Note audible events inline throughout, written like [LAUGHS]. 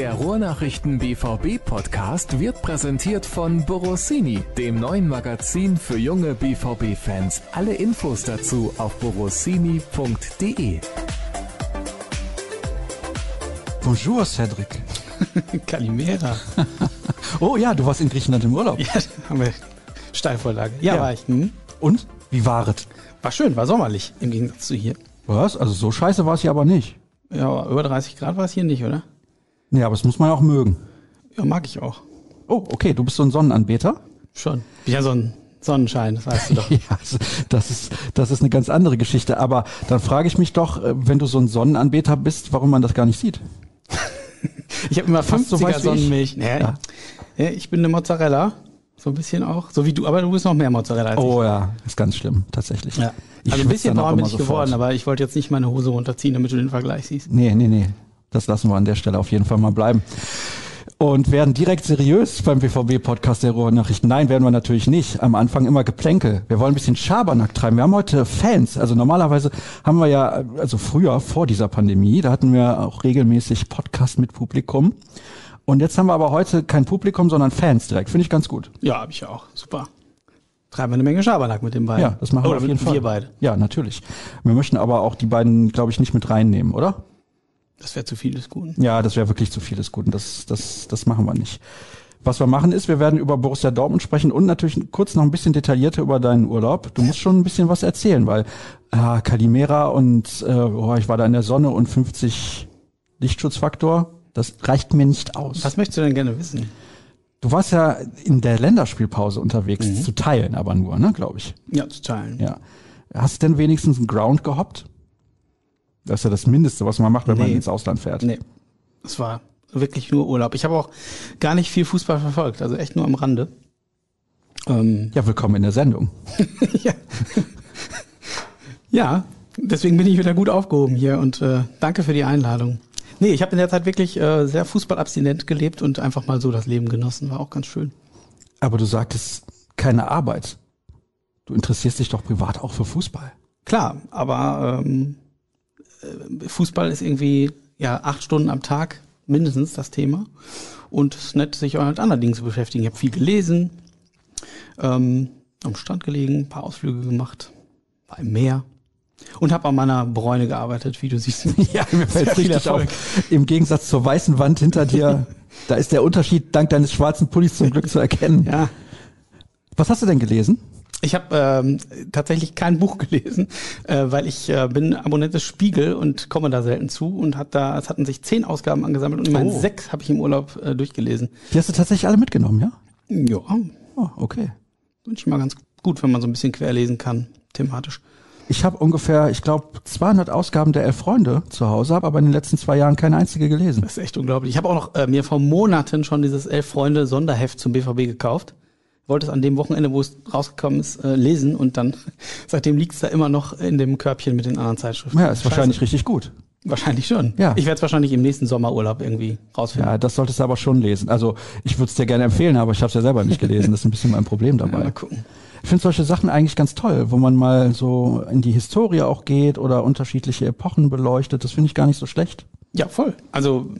Der Ruhrnachrichten BVB Podcast wird präsentiert von Borossini, dem neuen Magazin für junge BVB Fans. Alle Infos dazu auf borossini.de. Bonjour, Cedric. [LAUGHS] Kalimera. [LAUGHS] oh ja, du warst in Griechenland im Urlaub. Ja, haben wir Steilvorlage. Ja, Ja. war ich. Hm? Und? Wie war es? War schön, war sommerlich im Gegensatz zu hier. Was? Also so scheiße war es hier aber nicht. Ja, aber über 30 Grad war es hier nicht, oder? Nee, aber das muss man ja auch mögen. Ja, mag ich auch. Oh, okay, du bist so ein Sonnenanbeter? Schon. Bin ja so ein Sonnenschein, das weißt du doch. [LAUGHS] Ja, das ist, das ist eine ganz andere Geschichte. Aber dann frage ich mich doch, äh, wenn du so ein Sonnenanbeter bist, warum man das gar nicht sieht. [LAUGHS] Ich habe immer Fast so 50er weiß wie ich. Sonnenmilch. Nee, Ja. ja, ich bin eine Mozzarella. So ein bisschen auch. So wie du, aber du bist noch mehr Mozzarella als Oh ja, ist ganz schlimm, tatsächlich. ich. Ja. Ich Also ein bisschen braun bin ich sofort. geworden, aber ich wollte jetzt nicht meine Hose runterziehen, damit du den Vergleich siehst. Nee, nee, nee. Das lassen wir an der Stelle auf jeden Fall mal bleiben. Und werden direkt seriös beim BVB-Podcast der Ruhrnachrichten. Nein, werden wir natürlich nicht. Am Anfang immer Geplänkel. Wir wollen ein bisschen Schabernack treiben. Wir haben heute Fans. Also normalerweise haben wir ja, also früher, vor dieser Pandemie, da hatten wir auch regelmäßig Podcast mit Publikum. Und jetzt haben wir aber heute kein Publikum, sondern Fans direkt. Finde ich ganz gut. Ja, habe ich auch. Super. Treiben wir eine Menge Schabernack mit den beiden. Ja, das machen wir Oder auf jeden mit Fall. wir beide. Ja, natürlich. Wir möchten aber auch die beiden, glaube ich, nicht mit reinnehmen, oder? Das wäre zu viel des Guten. Ja, das wäre wirklich zu viel des Guten. Das, das, das machen wir nicht. Was wir machen ist, wir werden über Borussia Dortmund sprechen und natürlich kurz noch ein bisschen detaillierter über deinen Urlaub. Du musst schon ein bisschen was erzählen, weil ah, Kalimera und äh, oh, ich war da in der Sonne und 50 Lichtschutzfaktor, das reicht mir nicht aus. Was möchtest du denn gerne wissen? Du warst ja in der Länderspielpause unterwegs, zu teilen aber nur, ne, glaube ich. Ja, zu teilen. Ja. Hast du denn wenigstens einen Ground gehoppt? Das ist ja das Mindeste, was man macht, wenn man Nee. ins Ausland fährt. Nee, es war wirklich nur Urlaub. Ich habe auch gar nicht viel Fußball verfolgt, also echt nur am Rande. Ähm, Ja, willkommen in der Sendung. [LAUGHS] ja. ja, deswegen bin ich wieder gut aufgehoben hier und äh, danke für die Einladung. Nee, ich habe in der Zeit wirklich äh, sehr fußballabstinent gelebt und einfach mal so das Leben genossen. War auch ganz schön. Aber du sagtest keine Arbeit. Du interessierst dich doch privat auch für Fußball. Klar, aber ähm, äh, Fußball ist irgendwie ja acht Stunden am Tag mindestens das Thema. Und es ist nett, sich auch mit anderen Dingen zu beschäftigen. Ich habe viel gelesen, ähm, am Strand gelegen, ein paar Ausflüge gemacht, war im Meer und habe an meiner Bräune gearbeitet, wie du siehst. [LAUGHS] Ja, mir fällt richtig auf. Im Gegensatz zur weißen Wand hinter dir, [LAUGHS] da ist der Unterschied dank deines schwarzen Pullis zum Glück zu erkennen. Ja, Was hast du denn gelesen? Ich habe ähm, tatsächlich kein Buch [LAUGHS] gelesen, äh, weil ich äh, bin Abonnent des Spiegel und komme da selten zu und hat da, es hatten sich zehn Ausgaben angesammelt und Oh. sechs habe ich im Urlaub äh, durchgelesen. Die hast du tatsächlich alle mitgenommen, ja? Ja, Oh, okay. finde ich mal ganz gut, wenn man so ein bisschen querlesen kann, thematisch. Ich habe ungefähr, ich glaube, 200 Ausgaben der Elf Freunde zu Hause, habe aber in den letzten zwei Jahren keine einzige gelesen. Das ist echt unglaublich. Ich habe auch noch äh, mir vor Monaten schon dieses Elf Freunde Sonderheft zum BVB gekauft. Wollte es an dem Wochenende, wo es rausgekommen ist, äh, lesen und dann [LAUGHS] seitdem liegt es da immer noch in dem Körbchen mit den anderen Zeitschriften. Ja, ist Scheiße. wahrscheinlich richtig gut. Wahrscheinlich schon. Ja. Ich werde es wahrscheinlich im nächsten Sommerurlaub irgendwie rausfinden. Ja, das solltest du aber schon lesen. Also ich würde es dir gerne empfehlen, aber ich habe es ja selber nicht gelesen. Das ist ein bisschen mein Problem [LAUGHS] Ja, dabei. mal gucken. Ich finde solche Sachen eigentlich ganz toll, wo man mal so in die Historie auch geht oder unterschiedliche Epochen beleuchtet. Das finde ich gar nicht so schlecht. Ja, voll. Also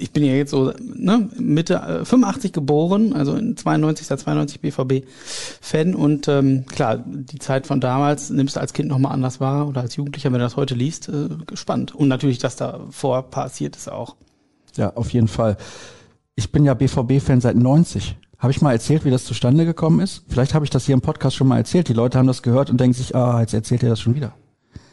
ich bin ja jetzt so ne, Mitte äh, 85 geboren, also in 92, seit 92 BVB-Fan und ähm, klar, die Zeit von damals nimmst du als Kind nochmal anders wahr oder als Jugendlicher, wenn du das heute liest, äh, gespannt. Und natürlich, dass da vor passiert ist auch. Ja, auf jeden Fall. Ich bin ja BVB-Fan seit 90. Habe ich mal erzählt, wie das zustande gekommen ist? Vielleicht habe ich das hier im Podcast schon mal erzählt. Die Leute haben das gehört und denken sich, ah, jetzt erzählt ihr das schon wieder.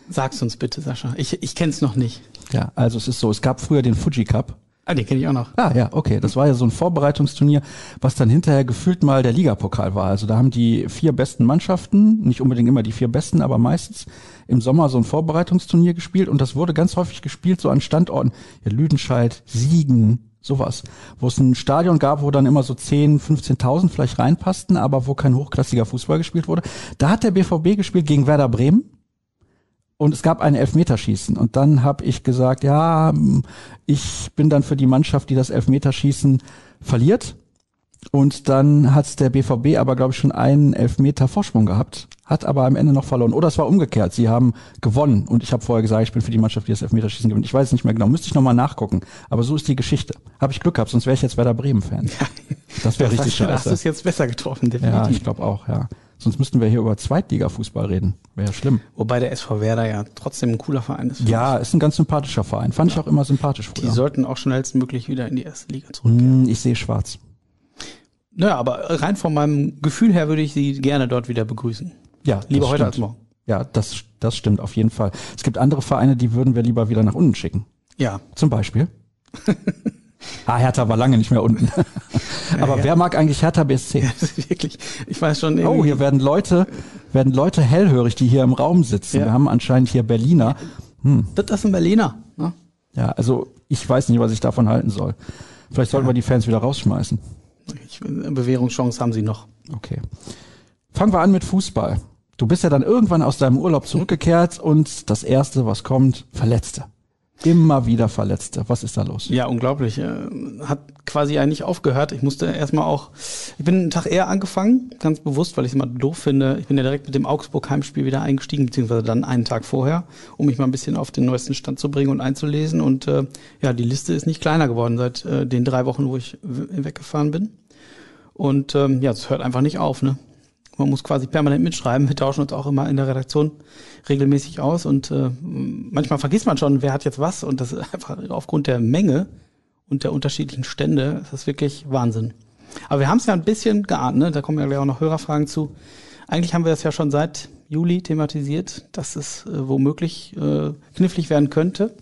Sag's uns bitte, Sascha. Ich, ich kenn's noch nicht. Ja, also es ist so, es gab früher den Fuji Cup. Ah, den kenne ich auch noch. Ah ja, okay. Das war ja so ein Vorbereitungsturnier, was dann hinterher gefühlt mal der Ligapokal war. Also da haben die vier besten Mannschaften, nicht unbedingt immer die vier besten, aber meistens im Sommer so ein Vorbereitungsturnier gespielt und das wurde ganz häufig gespielt so an Standorten, ja, Lüdenscheid, Siegen, sowas, wo es ein Stadion gab, wo dann immer so 10, 15.000 vielleicht reinpassten, aber wo kein hochklassiger Fußball gespielt wurde. Da hat der BVB gespielt gegen Werder Bremen und es gab ein Elfmeterschießen. Und dann habe ich gesagt, ja, ich bin dann für die Mannschaft, die das Elfmeterschießen verliert. Und dann hat der BVB aber, glaube ich, schon einen Elfmeter Vorsprung gehabt. hat aber am Ende noch verloren. Oder es war umgekehrt. Sie haben gewonnen und ich habe vorher gesagt, ich bin für die Mannschaft, die das Elfmeterschießen gewinnt. Ich weiß es nicht mehr genau, müsste ich nochmal nachgucken. Aber so ist die Geschichte. Habe ich Glück gehabt, sonst wäre ich jetzt Werder Bremen-Fan. Ja. Das wäre richtig scheiße. Hast du es jetzt besser getroffen, definitiv. Ja, ich glaube auch, ja. Sonst müssten wir hier über Zweitliga-Fußball reden. Wäre ja schlimm. Wobei der SV Werder ja trotzdem ein cooler Verein ist. Ja, ist ein ganz sympathischer Verein. Fand ja. ich auch immer sympathisch früher. Die sollten auch schnellstmöglich wieder in die erste Liga zurückkehren. Hm, ich sehe schwarz. Naja, aber rein von meinem Gefühl her würde ich sie gerne dort wieder begrüßen. Ja, lieber heute stimmt. als morgen. Ja, das, das stimmt auf jeden Fall. Es gibt andere Vereine, die würden wir lieber wieder nach unten schicken. Ja. Zum Beispiel. [LAUGHS] ah, Hertha war lange nicht mehr unten. [LAUGHS] Aber ja, wer mag eigentlich Hertha BSC? Ja, [LAUGHS] wirklich. Ich weiß schon. Oh, hier werden Leute, werden Leute hellhörig, die hier im Raum sitzen. Ja. Wir haben anscheinend hier Berliner. Hm. Das ist ein Berliner. Ne? Ja, also ich weiß nicht, was ich davon halten soll. Vielleicht sollten wir die Fans wieder rausschmeißen. Ich, Bewährungschance haben sie noch. Okay. Fangen wir an mit Fußball. Du bist ja dann irgendwann aus deinem Urlaub zurückgekehrt und das erste, was kommt, Verletzte. Immer wieder Verletzte. Was ist da los? Ja, unglaublich. Äh, hat quasi eigentlich aufgehört. Ich musste erstmal auch, ich bin einen Tag eher angefangen, ganz bewusst, weil ich es immer doof finde. Ich bin ja direkt mit dem Augsburg-Heimspiel wieder eingestiegen, beziehungsweise dann einen Tag vorher, um mich mal ein bisschen auf den neuesten Stand zu bringen und einzulesen. Und äh, ja, die Liste ist nicht kleiner geworden seit äh, den drei Wochen, wo ich weggefahren bin. Und ähm, ja, es hört einfach nicht auf, ne? Man muss quasi permanent mitschreiben. Wir tauschen uns auch immer in der Redaktion regelmäßig aus und äh, manchmal vergisst man schon, wer hat jetzt was und das ist [LAUGHS] einfach aufgrund der Menge und der unterschiedlichen Stände ist das wirklich Wahnsinn. Aber wir haben es ja ein bisschen geahnt, ne? da kommen ja gleich auch noch Hörerfragen zu. Eigentlich haben wir das ja schon seit Juli thematisiert, dass es äh, womöglich äh, knifflig werden könnte.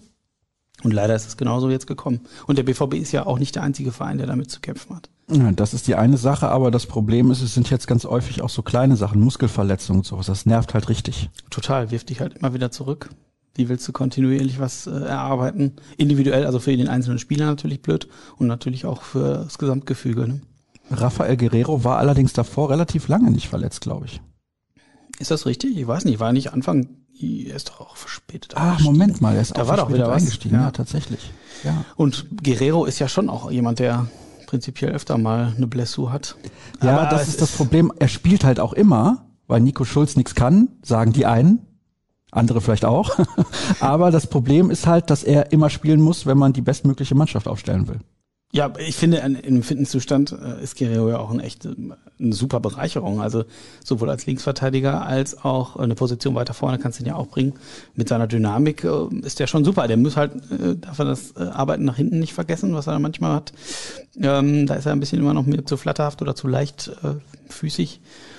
Und leider ist es genauso jetzt gekommen. Und der BVB ist ja auch nicht der einzige Verein, der damit zu kämpfen hat. Das ist die eine Sache, aber das Problem ist, es sind jetzt ganz häufig auch so kleine Sachen, Muskelverletzungen und sowas. Das nervt halt richtig. Total, wirft dich halt immer wieder zurück. Wie willst du kontinuierlich was äh, erarbeiten? Individuell, also für den einzelnen Spieler natürlich blöd und natürlich auch für das Gesamtgefüge. Ne? Rafael Guerrero war allerdings davor relativ lange nicht verletzt, glaube ich. Ist das richtig? Ich weiß nicht, war nicht Anfang, er ist doch auch verspätet. Ah, Moment mal, er ist da auch war doch wieder eingestiegen, ja. ja, tatsächlich. Ja. Und Guerrero ist ja schon auch jemand, der prinzipiell öfter mal eine Blessur hat. Ja, Aber das ist das Problem. Er spielt halt auch immer, weil Nico Schulz nichts kann, sagen die einen. Andere vielleicht auch. [LAUGHS] Aber das Problem ist halt, dass er immer spielen muss, wenn man die bestmögliche Mannschaft aufstellen will. Ja, ich finde, im Fitnesszustand äh, ist Guerrero ja auch eine echte, eine super Bereicherung. Also sowohl als Linksverteidiger als auch eine Position weiter vorne kannst du ihn ja auch bringen. Mit seiner Dynamik äh, ist der schon super. Der muss halt, äh, darf er das Arbeiten nach hinten nicht vergessen, was er manchmal hat. Ähm, da ist er ein bisschen immer noch zu flatterhaft oder zu leichtfüßig. Mm,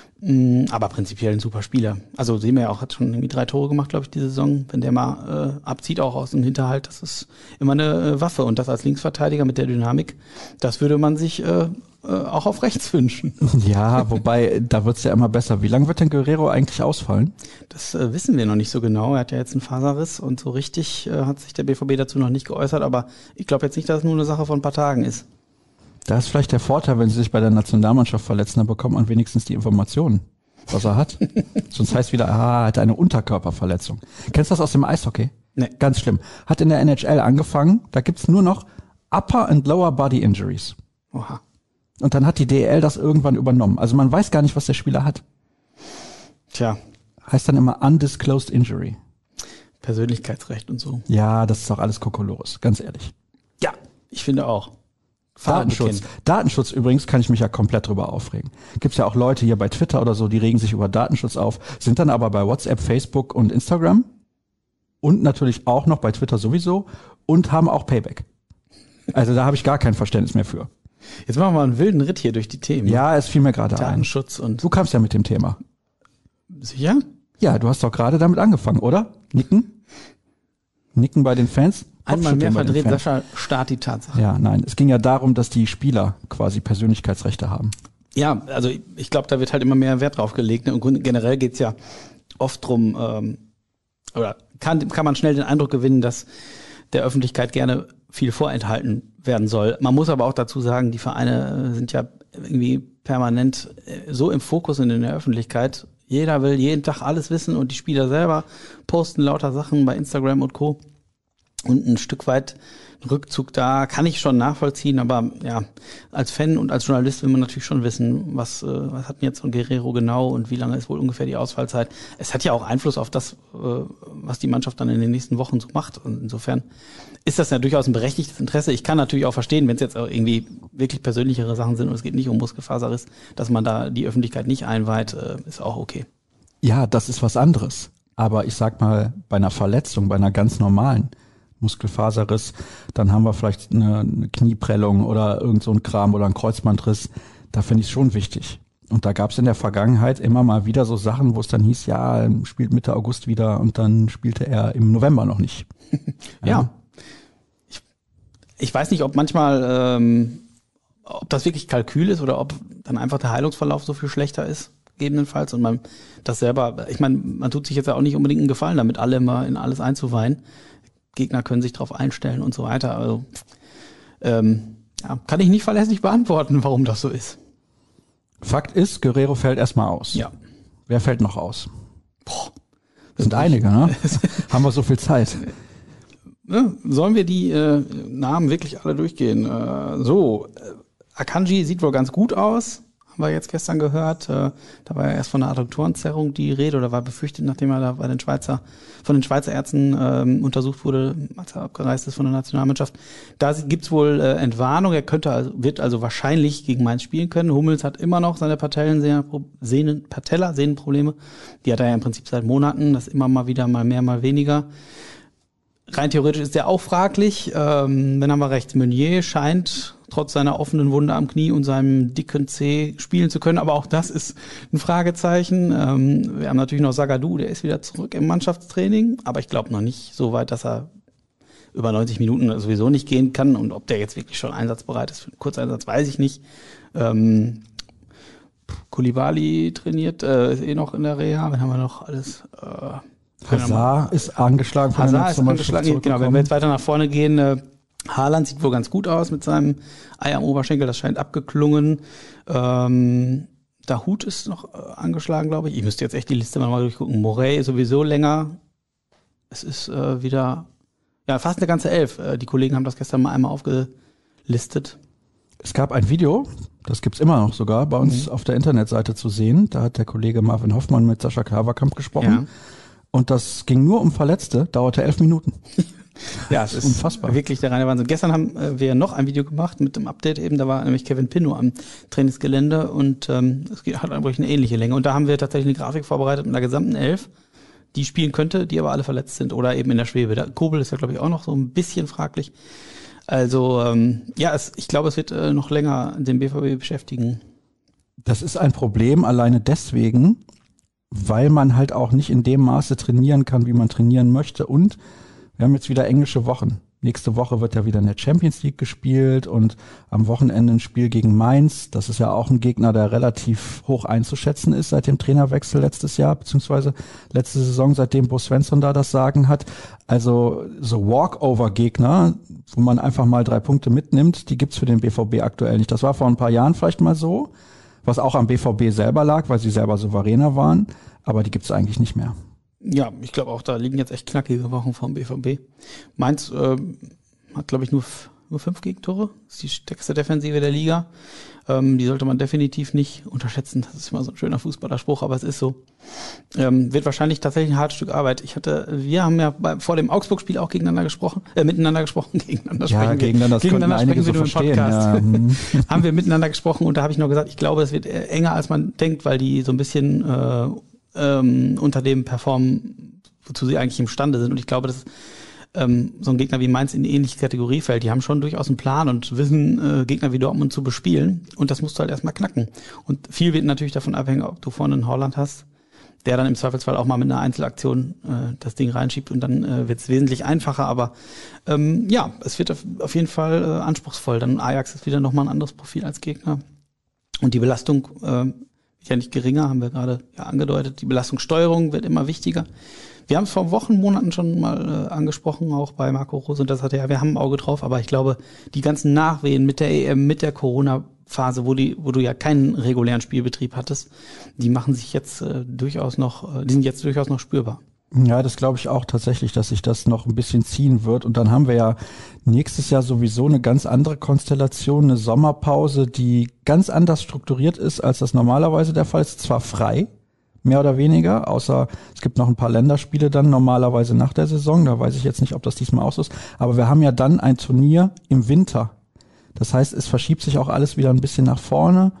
aber prinzipiell ein super Spieler. Also sehen wir ja auch, hat schon irgendwie drei Tore gemacht, glaube ich, die Saison. Wenn der mal äh, abzieht, auch aus dem Hinterhalt, das ist immer eine äh, Waffe. Und das als Linksverteidiger mit der Dynamik, das würde man sich äh, äh, auch auf rechts [LAUGHS] wünschen. Ja, wobei, da wird's ja immer besser. Wie lange wird denn Guerrero eigentlich ausfallen? Das äh, wissen wir noch nicht so genau. Er hat ja jetzt einen Faserriss und so richtig äh, hat sich der BVB dazu noch nicht geäußert. Aber ich glaube jetzt nicht, dass es nur eine Sache von ein paar Tagen ist. Da ist vielleicht der Vorteil, wenn sie sich bei der Nationalmannschaft verletzen, dann bekommt man wenigstens die Informationen, was er hat. [LAUGHS] Sonst heißt wieder, ah, er hat eine Unterkörperverletzung. Kennst du das aus dem Eishockey? Nee. Ganz schlimm. Hat in der NHL angefangen, da gibt's nur noch Upper and Lower Body Injuries. Oha. Und dann hat die DL das irgendwann übernommen. Also man weiß gar nicht, was der Spieler hat. Tja. Heißt dann immer Undisclosed Injury. Persönlichkeitsrecht und so. Ja, das ist doch alles Kokolores, ganz ehrlich. Ja, ich finde auch. Datenschutz. Datenschutz übrigens kann ich mich ja komplett drüber aufregen. Gibt's ja auch Leute hier bei Twitter oder so, die regen sich über Datenschutz auf, sind dann aber bei WhatsApp, Facebook und Instagram und natürlich auch noch bei Twitter sowieso und haben auch Payback. Also da habe ich gar kein Verständnis mehr für. Jetzt machen wir einen wilden Ritt hier durch die Themen. Ja, es fiel mir gerade ein. Datenschutz und. Du kamst ja mit dem Thema. Sicher? Ja, du hast doch gerade damit angefangen, oder? Nicken? Nicken bei den Fans? Einmal mehr verdreht Sascha Start die Tatsache. Ja, nein, es ging ja darum, dass die Spieler quasi Persönlichkeitsrechte haben. Ja, also ich glaube, da wird halt immer mehr Wert drauf gelegt. Ne? Und generell geht's ja oft drum, ähm, oder kann, kann man schnell den Eindruck gewinnen, dass der Öffentlichkeit gerne viel vorenthalten werden soll. Man muss aber auch dazu sagen, die Vereine sind ja irgendwie permanent äh, so im Fokus und in der Öffentlichkeit. Jeder will jeden Tag alles wissen und die Spieler selber posten lauter Sachen bei Instagram und Co Und ein Stück weit Rückzug da kann ich schon nachvollziehen, aber ja, als Fan und als Journalist will man natürlich schon wissen, was, äh, was hat denn jetzt so ein Guerrero genau und wie lange ist wohl ungefähr die Ausfallzeit. Es hat ja auch Einfluss auf das, äh, was die Mannschaft dann in den nächsten Wochen so macht. Und insofern ist das ja durchaus ein berechtigtes Interesse. Ich kann natürlich auch verstehen, wenn es jetzt auch irgendwie wirklich persönlichere Sachen sind und es geht nicht um Muskelfaserriss, dass man da die Öffentlichkeit nicht einweiht, äh, ist auch okay. Ja, das ist was anderes. Aber ich sag mal, bei einer Verletzung, bei einer ganz normalen, Muskelfaserriss, dann haben wir vielleicht eine, eine Knieprellung oder irgend so ein Kram oder ein Kreuzbandriss. Da finde ich es schon wichtig. Und da gab es in der Vergangenheit immer mal wieder so Sachen, wo es dann hieß, ja, spielt Mitte August wieder und dann spielte er im November noch nicht. [LAUGHS] ja. ja. Ich, weiß nicht, ob manchmal, ähm, ob das wirklich Kalkül ist oder ob dann einfach der Heilungsverlauf so viel schlechter ist, gegebenenfalls. Und man das selber, ich meine, man tut sich jetzt ja auch nicht unbedingt einen Gefallen damit, alle immer in alles einzuweihen. Gegner können sich darauf einstellen und so weiter. Also ähm, ja, kann ich nicht verlässlich beantworten, warum das so ist. Fakt ist, Guerrero fällt erstmal aus. Ja. Wer fällt noch aus? Boah, das sind einige, ne? [LAUGHS] Haben wir so viel Zeit. Sollen wir die äh, Namen wirklich alle durchgehen? Äh, so, äh, Akanji sieht wohl ganz gut aus haben wir jetzt gestern gehört. Äh, da war ja erst von einer Adduktorenzerrung die Rede oder war befürchtet, nachdem er da bei den Schweizer, von den Schweizer Ärzten ähm, untersucht wurde, als er abgereist ist von der Nationalmannschaft. Da gibt's wohl äh, Entwarnung. Er könnte also, wird also wahrscheinlich gegen Mainz spielen können. Hummels hat immer noch seine Patellensehnen, Patella, Sehnenprobleme. Die hat er ja im Prinzip seit Monaten. Das immer mal wieder, mal mehr, mal weniger. Rein theoretisch ist der auch fraglich. Ähm, wenn haben wir recht, Meunier scheint trotz seiner offenen Wunde am Knie und seinem dicken C spielen zu können. Aber auch das ist ein Fragezeichen. Ähm, wir haben natürlich noch Sagadu, der ist wieder zurück im Mannschaftstraining, aber ich glaube noch nicht so weit, dass er über 90 Minuten sowieso nicht gehen kann. Und ob der jetzt wirklich schon einsatzbereit ist für einen Kurzeinsatz, weiß ich nicht. Ähm, Kulibali trainiert, äh, ist eh noch in der Reha. Dann haben wir noch alles. Äh, Hazard ist angeschlagen von Hazard ist angeschlagen, genau. Wenn wir jetzt weiter nach vorne gehen, äh, Haaland sieht wohl ganz gut aus mit seinem Ei am Oberschenkel, das scheint abgeklungen. Ähm, der Hut ist noch äh, angeschlagen, glaube ich. Ich müsste jetzt echt die Liste mal durchgucken. Morey sowieso länger. Es ist äh, wieder, ja, fast eine ganze Elf. Äh, die Kollegen haben das gestern mal einmal aufgelistet. Es gab ein Video, das gibt's immer noch sogar, bei uns mhm. auf der Internetseite zu sehen. Da hat der Kollege Marvin Hoffmann mit Sascha Kaverkamp gesprochen. Ja. Und das ging nur um Verletzte, dauerte elf Minuten. [LAUGHS] Ja, es ist unfassbar. Wirklich der reine Wahnsinn. Gestern haben äh, wir noch ein Video gemacht mit dem Update eben. Da war nämlich Kevin Pinno am Trainingsgelände und ähm, es hat eigentlich eine ähnliche Länge. Und da haben wir tatsächlich eine Grafik vorbereitet mit einer gesamten Elf, die spielen könnte, die aber alle verletzt sind oder eben in der Schwebe. Der Kobel ist ja, glaube ich, auch noch so ein bisschen fraglich. Also ähm, ja, es, ich glaube, es wird äh, noch länger den BVB beschäftigen. Das ist ein Problem alleine deswegen, weil man halt auch nicht in dem Maße trainieren kann, wie man trainieren möchte und wir haben jetzt wieder englische Wochen. Nächste Woche wird ja wieder in der Champions League gespielt und am Wochenende ein Spiel gegen Mainz. Das ist ja auch ein Gegner, der relativ hoch einzuschätzen ist seit dem Trainerwechsel letztes Jahr, beziehungsweise letzte Saison, seitdem Bo Svensson da das Sagen hat. Also so Walkover-Gegner, wo man einfach mal drei Punkte mitnimmt, die gibt's für den BVB aktuell nicht. Das war vor ein paar Jahren vielleicht mal so, was auch am BVB selber lag, weil sie selber souveräner waren, aber die gibt's eigentlich nicht mehr. Ja, ich glaube auch, da liegen jetzt echt knackige Wochen vom BVB. Mainz äh, hat, glaube ich, nur, nur fünf Gegentore. Das ist die stärkste Defensive der Liga. Ähm, die sollte man definitiv nicht unterschätzen. Das ist immer so ein schöner Fußballerspruch, aber es ist so. Ähm, wird wahrscheinlich tatsächlich ein hartes Stück Arbeit. Ich hatte, wir haben ja bei, vor dem Augsburg-Spiel auch gegeneinander gesprochen, äh, miteinander gesprochen, [LAUGHS] gegeneinander ja, sprechen gegeneinander. Gegeneinander sprechen wir so im Podcast. Ja. Mhm. [LAUGHS] haben wir miteinander gesprochen und da habe ich noch gesagt, ich glaube, es wird enger als man denkt, weil die so ein bisschen äh, ähm, unter dem performen, wozu sie eigentlich imstande sind. Und ich glaube, dass ähm, so ein Gegner wie Mainz in die ähnliche Kategorie fällt. Die haben schon durchaus einen Plan und wissen, äh, Gegner wie Dortmund zu bespielen. Und das musst du halt erstmal knacken. Und viel wird natürlich davon abhängen, ob du vorne einen Holland hast, der dann im Zweifelsfall auch mal mit einer Einzelaktion äh, das Ding reinschiebt und dann äh, wird es wesentlich einfacher. Aber ähm, ja, es wird auf, auf jeden Fall äh, anspruchsvoll. Dann Ajax ist wieder nochmal ein anderes Profil als Gegner. Und die Belastung äh, ja nicht geringer, haben wir gerade ja angedeutet. Die Belastungssteuerung wird immer wichtiger. Wir haben es vor Wochen, Monaten schon mal äh, angesprochen, auch bei Marco Rose, und das hat ja, wir haben ein Auge drauf, aber ich glaube, die ganzen Nachwehen mit der EM, mit der Corona-Phase, wo, die, wo du ja keinen regulären Spielbetrieb hattest, die machen sich jetzt äh, durchaus noch, äh, die sind jetzt durchaus noch spürbar. Ja, das glaube ich auch tatsächlich, dass sich das noch ein bisschen ziehen wird. Und dann haben wir ja nächstes Jahr sowieso eine ganz andere Konstellation, eine Sommerpause, die ganz anders strukturiert ist, als das normalerweise der Fall ist. Zwar frei, mehr oder weniger, außer es gibt noch ein paar Länderspiele dann normalerweise nach der Saison. Da weiß ich jetzt nicht, ob das diesmal auch so ist. Aber wir haben ja dann ein Turnier im Winter. Das heißt, es verschiebt sich auch alles wieder ein bisschen nach vorne.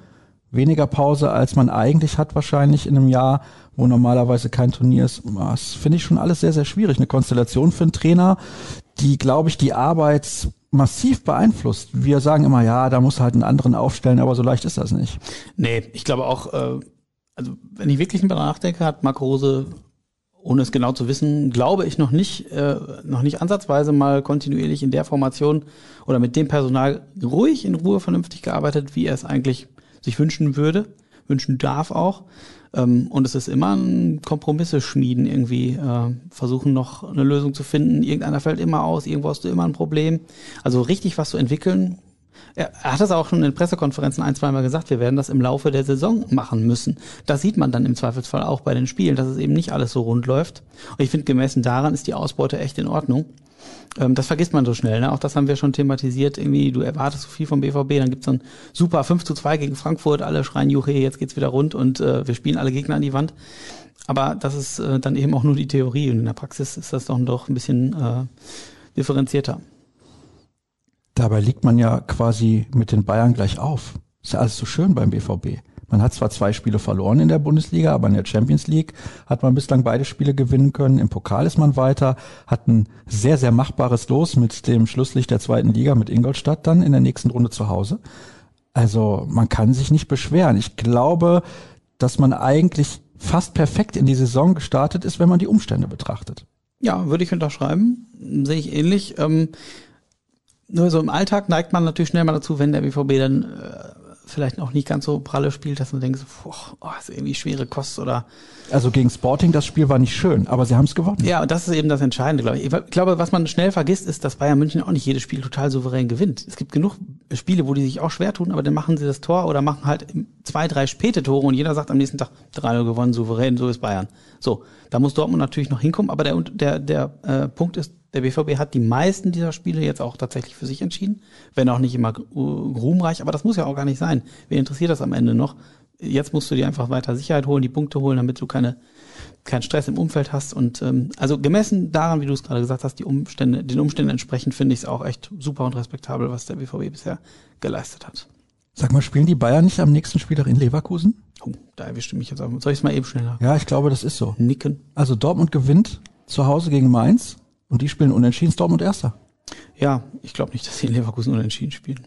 Weniger Pause, als man eigentlich hat wahrscheinlich in einem Jahr, wo normalerweise kein Turnier ist. Das finde ich schon alles sehr, sehr schwierig. Eine Konstellation für einen Trainer, die, glaube ich, die Arbeit massiv beeinflusst. Wir sagen immer, ja, da muss halt einen anderen aufstellen, aber so leicht ist das nicht. Nee, ich glaube auch, äh, also wenn ich wirklich darüber nachdenke, hat Marco Rose, ohne es genau zu wissen, glaube ich noch nicht, äh, noch nicht ansatzweise mal kontinuierlich in der Formation oder mit dem Personal ruhig in Ruhe vernünftig gearbeitet, wie er es eigentlich sich wünschen würde, wünschen darf auch. Ähm, und es ist immer ein Kompromisse schmieden irgendwie, äh, versuchen noch eine Lösung zu finden. Irgendeiner fällt immer aus, irgendwo hast du immer ein Problem. Also richtig was zu entwickeln. Er, hat das auch schon in Pressekonferenzen ein, zweimal gesagt, wir werden das im Laufe der Saison machen müssen. Das sieht man dann im Zweifelsfall auch bei den Spielen, dass es eben nicht alles so rund läuft. Und ich finde, gemessen daran ist die Ausbeute echt in Ordnung. Ähm, das vergisst man so schnell. Ne? Auch das haben wir schon thematisiert. Irgendwie, du erwartest so viel vom BVB, dann gibt's so ein super 5 zu 2 gegen Frankfurt, alle schreien Juche, jetzt geht's wieder rund und äh, wir spielen alle Gegner an die Wand. Aber das ist äh, dann eben auch nur die Theorie und in der Praxis ist das doch, doch ein bisschen äh, differenzierter. Dabei liegt man ja quasi mit den Bayern gleich auf. Ist ja alles so schön beim BVB. Man hat zwar zwei Spiele verloren in der Bundesliga, aber in der Champions League hat man bislang beide Spiele gewinnen können. Im Pokal ist man weiter, hat ein sehr, sehr machbares Los mit dem Schlusslicht der zweiten Liga mit Ingolstadt dann in der nächsten Runde zu Hause. Also man kann sich nicht beschweren. Ich glaube, dass man eigentlich fast perfekt in die Saison gestartet ist, wenn man die Umstände betrachtet. Ja, würde ich unterschreiben. Sehe ich ähnlich. Ähm, nur so im Alltag neigt man natürlich schnell mal dazu, wenn der BVB dann äh, vielleicht auch nicht ganz so pralle spielt, dass man denkt, boah, oh, ist irgendwie schwere Kost oder. Also gegen Sporting, das Spiel war nicht schön, aber sie haben es gewonnen. Ja, und das ist eben das Entscheidende, glaube ich. Ich glaube, was man schnell vergisst, ist, dass Bayern München auch nicht jedes Spiel total souverän gewinnt. Es gibt genug Spiele, wo die sich auch schwer tun, aber dann machen sie das Tor oder machen halt zwei, drei späte Tore und jeder sagt am nächsten Tag 3-0 gewonnen, souverän, so ist Bayern. So, da muss Dortmund natürlich noch hinkommen, aber der, der, der äh, Punkt ist, der BVB hat die meisten dieser Spiele jetzt auch tatsächlich für sich entschieden, wenn auch nicht immer ruhmreich, aber das muss ja auch gar nicht sein. Wer interessiert das am Ende noch? Jetzt musst du dir einfach weiter Sicherheit holen, die Punkte holen, damit du keine keinen Stress im Umfeld hast und ähm, also gemessen daran, wie du es gerade gesagt hast, die Umstände, den Umständen entsprechend finde ich es auch echt super und respektabel, was der BVB bisher geleistet hat. Sag mal, spielen die Bayern nicht am nächsten Spieltag in Leverkusen? Oh, da erwischte mich jetzt. Soll ich es mal eben schneller? Ja, ich glaube, das ist so. Nicken. Also Dortmund gewinnt zu Hause gegen Mainz und die spielen unentschieden, Dortmund erster. Ja, ich glaube nicht, dass sie in Leverkusen unentschieden spielen.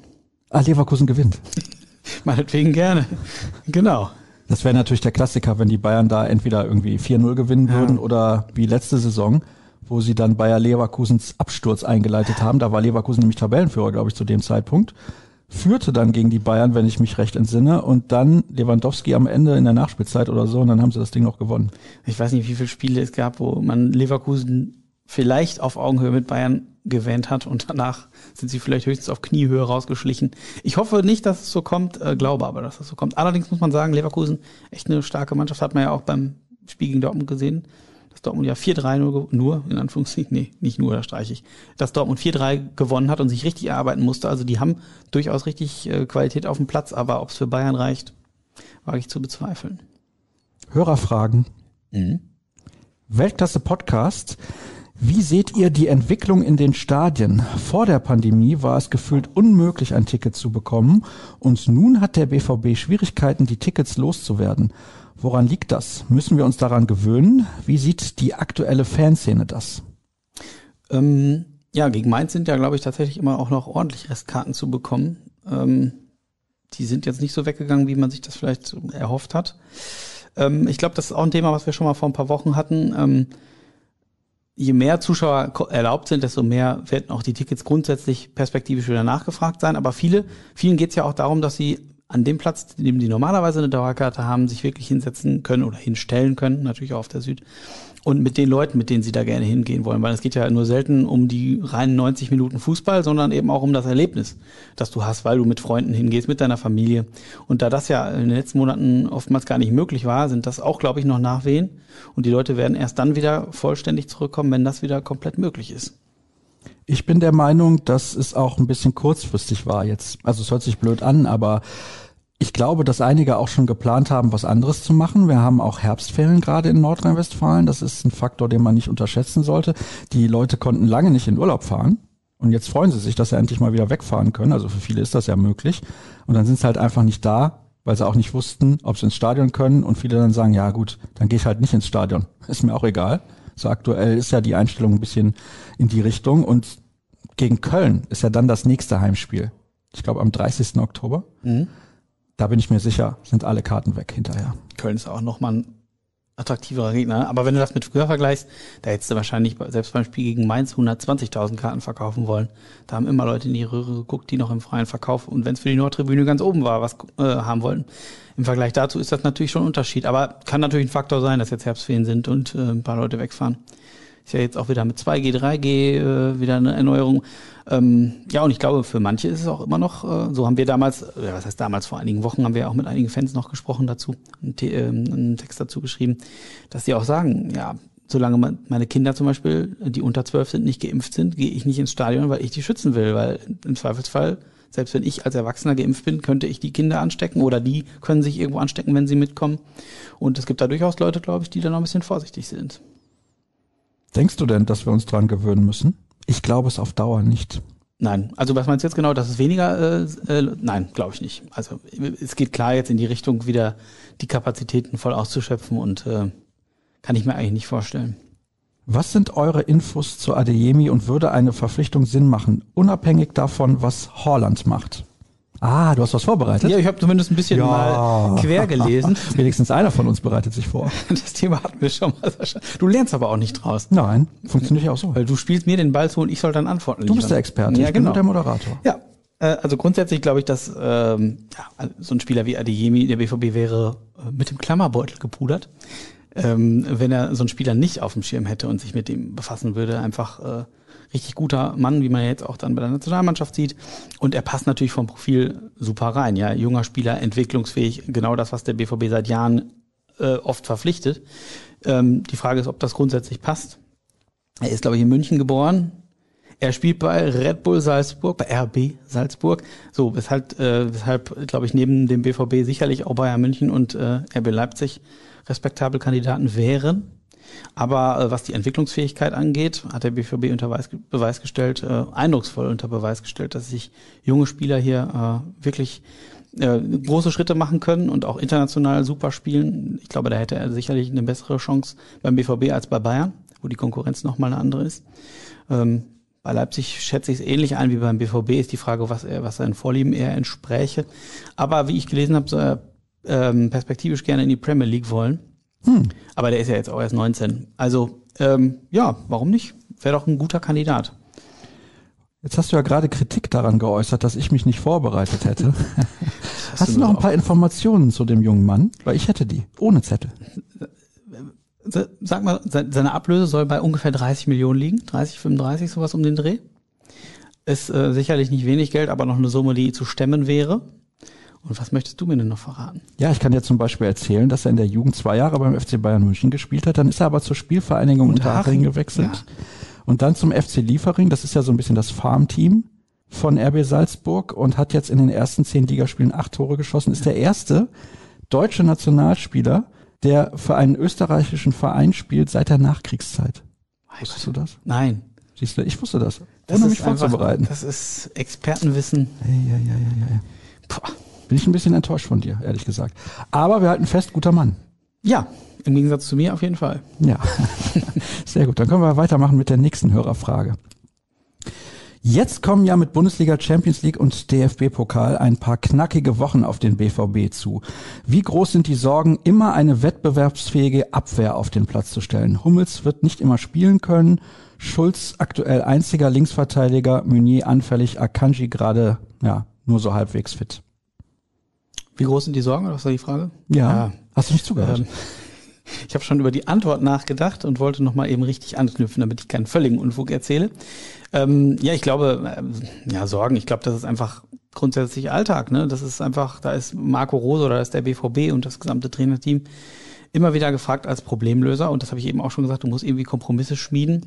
Ah, Leverkusen gewinnt. [LAUGHS] Meinetwegen gerne. Genau. Das wäre natürlich der Klassiker, wenn die Bayern da entweder irgendwie 4-0 gewinnen ja. würden oder wie letzte Saison, wo sie dann Bayer Leverkusens Absturz eingeleitet haben. Da war Leverkusen nämlich Tabellenführer, glaube ich, zu dem Zeitpunkt. Führte dann gegen die Bayern, wenn ich mich recht entsinne, und dann Lewandowski am Ende in der Nachspielzeit oder so, und dann haben sie das Ding noch gewonnen. Ich weiß nicht, wie viele Spiele es gab, wo man Leverkusen vielleicht auf Augenhöhe mit Bayern gewähnt hat und danach sind sie vielleicht höchstens auf Kniehöhe rausgeschlichen. Ich hoffe nicht, dass es so kommt, äh, glaube aber, dass es so kommt. Allerdings muss man sagen, Leverkusen echt eine starke Mannschaft, hat man ja auch beim Spiel gegen Dortmund gesehen. Dass Dortmund ja 4-3 nur, nur, in Anführungszeichen, nee, nicht nur, da streiche ich, dass Dortmund 4-3 gewonnen hat und sich richtig erarbeiten musste. Also die haben durchaus richtig äh, Qualität auf dem Platz, aber ob es für Bayern reicht, wage ich zu bezweifeln. Hörerfragen. Mhm. Weltklasse Podcast. Wie seht ihr die Entwicklung in den Stadien? Vor der Pandemie war es gefühlt unmöglich, ein Ticket zu bekommen und nun hat der BVB Schwierigkeiten, die Tickets loszuwerden. Woran liegt das? Müssen wir uns daran gewöhnen? Wie sieht die aktuelle Fanszene das? Ähm, ja, gegen Mainz sind ja, glaube ich, tatsächlich immer auch noch ordentlich Restkarten zu bekommen. Ähm, die sind jetzt nicht so weggegangen, wie man sich das vielleicht erhofft hat. Ähm, ich glaube, das ist auch ein Thema, was wir schon mal vor ein paar Wochen hatten ähm, je mehr Zuschauer erlaubt sind, desto mehr werden auch die Tickets grundsätzlich perspektivisch wieder nachgefragt sein. Aber viele, vielen geht es ja auch darum, dass sie an dem Platz, dem die normalerweise eine Dauerkarte haben, sich wirklich hinsetzen können oder hinstellen können, natürlich auch auf der Süd. Und mit den Leuten, mit denen sie da gerne hingehen wollen, weil es geht ja nur selten um die reinen 90 Minuten Fußball, sondern eben auch um das Erlebnis, das du hast, weil du mit Freunden hingehst, mit deiner Familie. Und da das ja in den letzten Monaten oftmals gar nicht möglich war, sind das auch, glaube ich, noch Nachwehen. Und die Leute werden erst dann wieder vollständig zurückkommen, wenn das wieder komplett möglich ist. Ich bin der Meinung, dass es auch ein bisschen kurzfristig war jetzt. Also es hört sich blöd an, aber ich glaube, dass einige auch schon geplant haben, was anderes zu machen. Wir haben auch Herbstferien gerade in Nordrhein-Westfalen. Das ist ein Faktor, den man nicht unterschätzen sollte. Die Leute konnten lange nicht in Urlaub fahren. Und jetzt freuen sie sich, dass sie endlich mal wieder wegfahren können. Also für viele ist das ja möglich. Und dann sind sie halt einfach nicht da, weil sie auch nicht wussten, ob sie ins Stadion können. Und viele dann sagen, ja gut, dann gehe ich halt nicht ins Stadion. [LAUGHS] Ist mir auch egal. So aktuell ist ja die Einstellung ein bisschen in die Richtung. Und gegen Köln ist ja dann das nächste Heimspiel. Ich glaube am 30. Oktober. Mhm. Da bin ich mir sicher, sind alle Karten weg hinterher. Köln ist auch nochmal ein attraktiverer Gegner. Aber wenn du das mit früher vergleichst, da hättest du wahrscheinlich selbst beim Spiel gegen Mainz 120.000 Karten verkaufen wollen. Da haben immer Leute in die Röhre geguckt, die noch im freien Verkauf und wenn es für die Nordtribüne ganz oben war, was äh, haben wollten. Im Vergleich dazu ist das natürlich schon ein Unterschied. Aber kann natürlich ein Faktor sein, dass jetzt Herbstferien sind und äh, ein paar Leute wegfahren. Ist ja jetzt auch wieder mit 2G, 3G äh, wieder eine Erneuerung. Ähm, ja, und ich glaube, für manche ist es auch immer noch, äh, so haben wir damals, äh, was heißt damals, vor einigen Wochen haben wir auch mit einigen Fans noch gesprochen dazu, einen, äh, einen Text dazu geschrieben, dass die auch sagen, ja, solange meine Kinder zum Beispiel, die unter zwölf sind, nicht geimpft sind, gehe ich nicht ins Stadion, weil ich die schützen will, weil im Zweifelsfall, selbst wenn ich als Erwachsener geimpft bin, könnte ich die Kinder anstecken oder die können sich irgendwo anstecken, wenn sie mitkommen. Und es gibt da durchaus Leute, glaube ich, die da noch ein bisschen vorsichtig sind. Denkst du denn, dass wir uns dran gewöhnen müssen? Ich glaube es auf Dauer nicht. Nein, also was meinst du jetzt genau, dass es weniger, äh, äh, nein, glaube ich nicht. Also es geht klar jetzt in die Richtung, wieder die Kapazitäten voll auszuschöpfen und äh, kann ich mir eigentlich nicht vorstellen. Was sind eure Infos zu Adeyemi und würde eine Verpflichtung Sinn machen, unabhängig davon, was Horland macht? Ah, du hast was vorbereitet? Ja, ich habe zumindest ein bisschen ja. mal quer gelesen. [LAUGHS] Wenigstens einer von uns bereitet sich vor. [LAUGHS] Das Thema hatten wir schon mal. Du lernst aber auch nicht draus. Nein, funktioniert ja auch so. Weil du spielst mir den Ball zu und ich soll dann antworten. Du bist der Experte, ja, ich genau. bin der Moderator. Ja, äh, also grundsätzlich glaube ich, dass ähm, ja, so ein Spieler wie Adeyemi, der BVB wäre äh, mit dem Klammerbeutel gepudert. Ähm, wenn er so einen Spieler nicht auf dem Schirm hätte und sich mit ihm befassen würde, einfach äh, richtig guter Mann, wie man jetzt auch dann bei der Nationalmannschaft sieht. Und er passt natürlich vom Profil super rein. Ja, junger Spieler, entwicklungsfähig, genau das, was der BVB seit Jahren äh, oft verpflichtet. Ähm, die Frage ist, ob das grundsätzlich passt. Er ist, glaube ich, in München geboren. Er spielt bei Red Bull Salzburg, bei RB Salzburg. So, weshalb, äh, weshalb glaube ich, neben dem BVB sicherlich auch Bayern München und äh, RB Leipzig respektable Kandidaten wären. Aber äh, was die Entwicklungsfähigkeit angeht, hat der BVB unter Beweis, Beweis gestellt, äh, eindrucksvoll unter Beweis gestellt, dass sich junge Spieler hier äh, wirklich äh, große Schritte machen können und auch international super spielen. Ich glaube, da hätte er sicherlich eine bessere Chance beim BVB als bei Bayern, wo die Konkurrenz nochmal eine andere ist. Ähm, bei Leipzig schätze ich es ähnlich ein wie beim BVB. Ist die Frage, was er, was seinen Vorlieben eher entspräche. Aber wie ich gelesen habe, soll er ähm, perspektivisch gerne in die Premier League wollen. Hm. Aber der ist ja jetzt auch erst 19. Also ähm, ja, warum nicht? Wäre doch ein guter Kandidat. Jetzt hast du ja gerade Kritik daran geäußert, dass ich mich nicht vorbereitet hätte. hast, [LAUGHS] [LAUGHS] hast du noch ein paar Informationen zu dem jungen Mann? Weil ich hätte die, ohne Zettel. Sag mal, seine Ablöse soll bei ungefähr 30 Millionen liegen, 30, 35, sowas um den Dreh. Ist äh, sicherlich nicht wenig Geld, aber noch eine Summe, die zu stemmen wäre. Und was möchtest du mir denn noch verraten? Ja, ich kann dir zum Beispiel erzählen, dass er in der Jugend zwei Jahre beim FC Bayern München gespielt hat. Dann ist er aber zur Spielvereinigung Unterhaching gewechselt. Ja. Und dann zum FC Liefering. Das ist ja so ein bisschen das Farmteam von RB Salzburg und hat jetzt in den ersten zehn Ligaspielen acht Tore geschossen. Ist der erste deutsche Nationalspieler, der für einen österreichischen Verein spielt seit der Nachkriegszeit. Wusstest du das? Nein. Siehst du, ich wusste das. Das ohne mich vorzubereiten. Das ist Expertenwissen. Ja, ja, ja, ja, ja. Puh. Bin ich ein bisschen enttäuscht von dir, ehrlich gesagt. Aber wir halten fest, guter Mann. Ja, im Gegensatz zu mir auf jeden Fall. Ja, [LAUGHS] sehr gut. Dann können wir weitermachen mit der nächsten Hörerfrage. Jetzt kommen ja mit Bundesliga, Champions League und DFB-Pokal ein paar knackige Wochen auf den BVB zu. Wie groß sind die Sorgen, immer eine wettbewerbsfähige Abwehr auf den Platz zu stellen? Hummels wird nicht immer spielen können. Schulz aktuell einziger Linksverteidiger, Meunier anfällig, Akanji gerade ja nur so halbwegs fit. Wie groß sind die Sorgen? Was war die Frage? Ja. Hast du nicht zugehört? Ähm, [LAUGHS] ich habe schon über die Antwort nachgedacht und wollte nochmal eben richtig anknüpfen, damit ich keinen völligen Unfug erzähle. Ähm, ja, ich glaube, ähm, ja, Sorgen, ich glaube, das ist einfach grundsätzlich Alltag. Ne? Das ist einfach, da ist Marco Rose oder da ist der BVB und das gesamte Trainerteam immer wieder gefragt als Problemlöser. Und das habe ich eben auch schon gesagt, du musst irgendwie Kompromisse schmieden.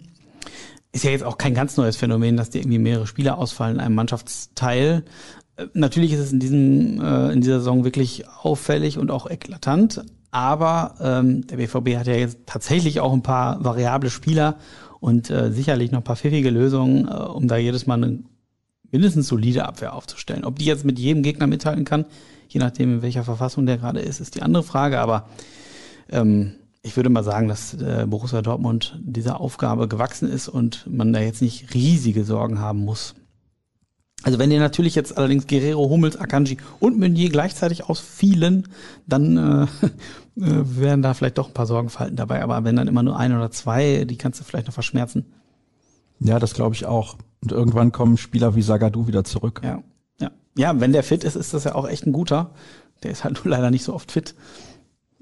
Ist ja jetzt auch kein ganz neues Phänomen, dass dir irgendwie mehrere Spieler ausfallen in einem Mannschaftsteil. Natürlich ist es in diesem äh, in dieser Saison wirklich auffällig und auch eklatant, aber ähm, der BVB hat ja jetzt tatsächlich auch ein paar variable Spieler und äh, sicherlich noch ein paar pfiffige Lösungen, äh, um da jedes Mal eine mindestens solide Abwehr aufzustellen. Ob die jetzt mit jedem Gegner mithalten kann, je nachdem in welcher Verfassung der gerade ist, ist die andere Frage. Aber ähm, ich würde mal sagen, dass äh, Borussia Dortmund dieser Aufgabe gewachsen ist und man da jetzt nicht riesige Sorgen haben muss. Also wenn dir natürlich jetzt allerdings Guerrero, Hummels, Akanji und Meunier gleichzeitig ausfielen, dann äh, [LAUGHS] äh, wären da vielleicht doch ein paar Sorgenfalten dabei. Aber wenn dann immer nur ein oder zwei, die kannst du vielleicht noch verschmerzen. Ja, das glaube ich auch. Und irgendwann kommen Spieler wie Sagadu wieder zurück. Ja, ja. Ja, wenn der fit ist, ist das ja auch echt ein guter. Der ist halt [LAUGHS] nur leider nicht so oft fit.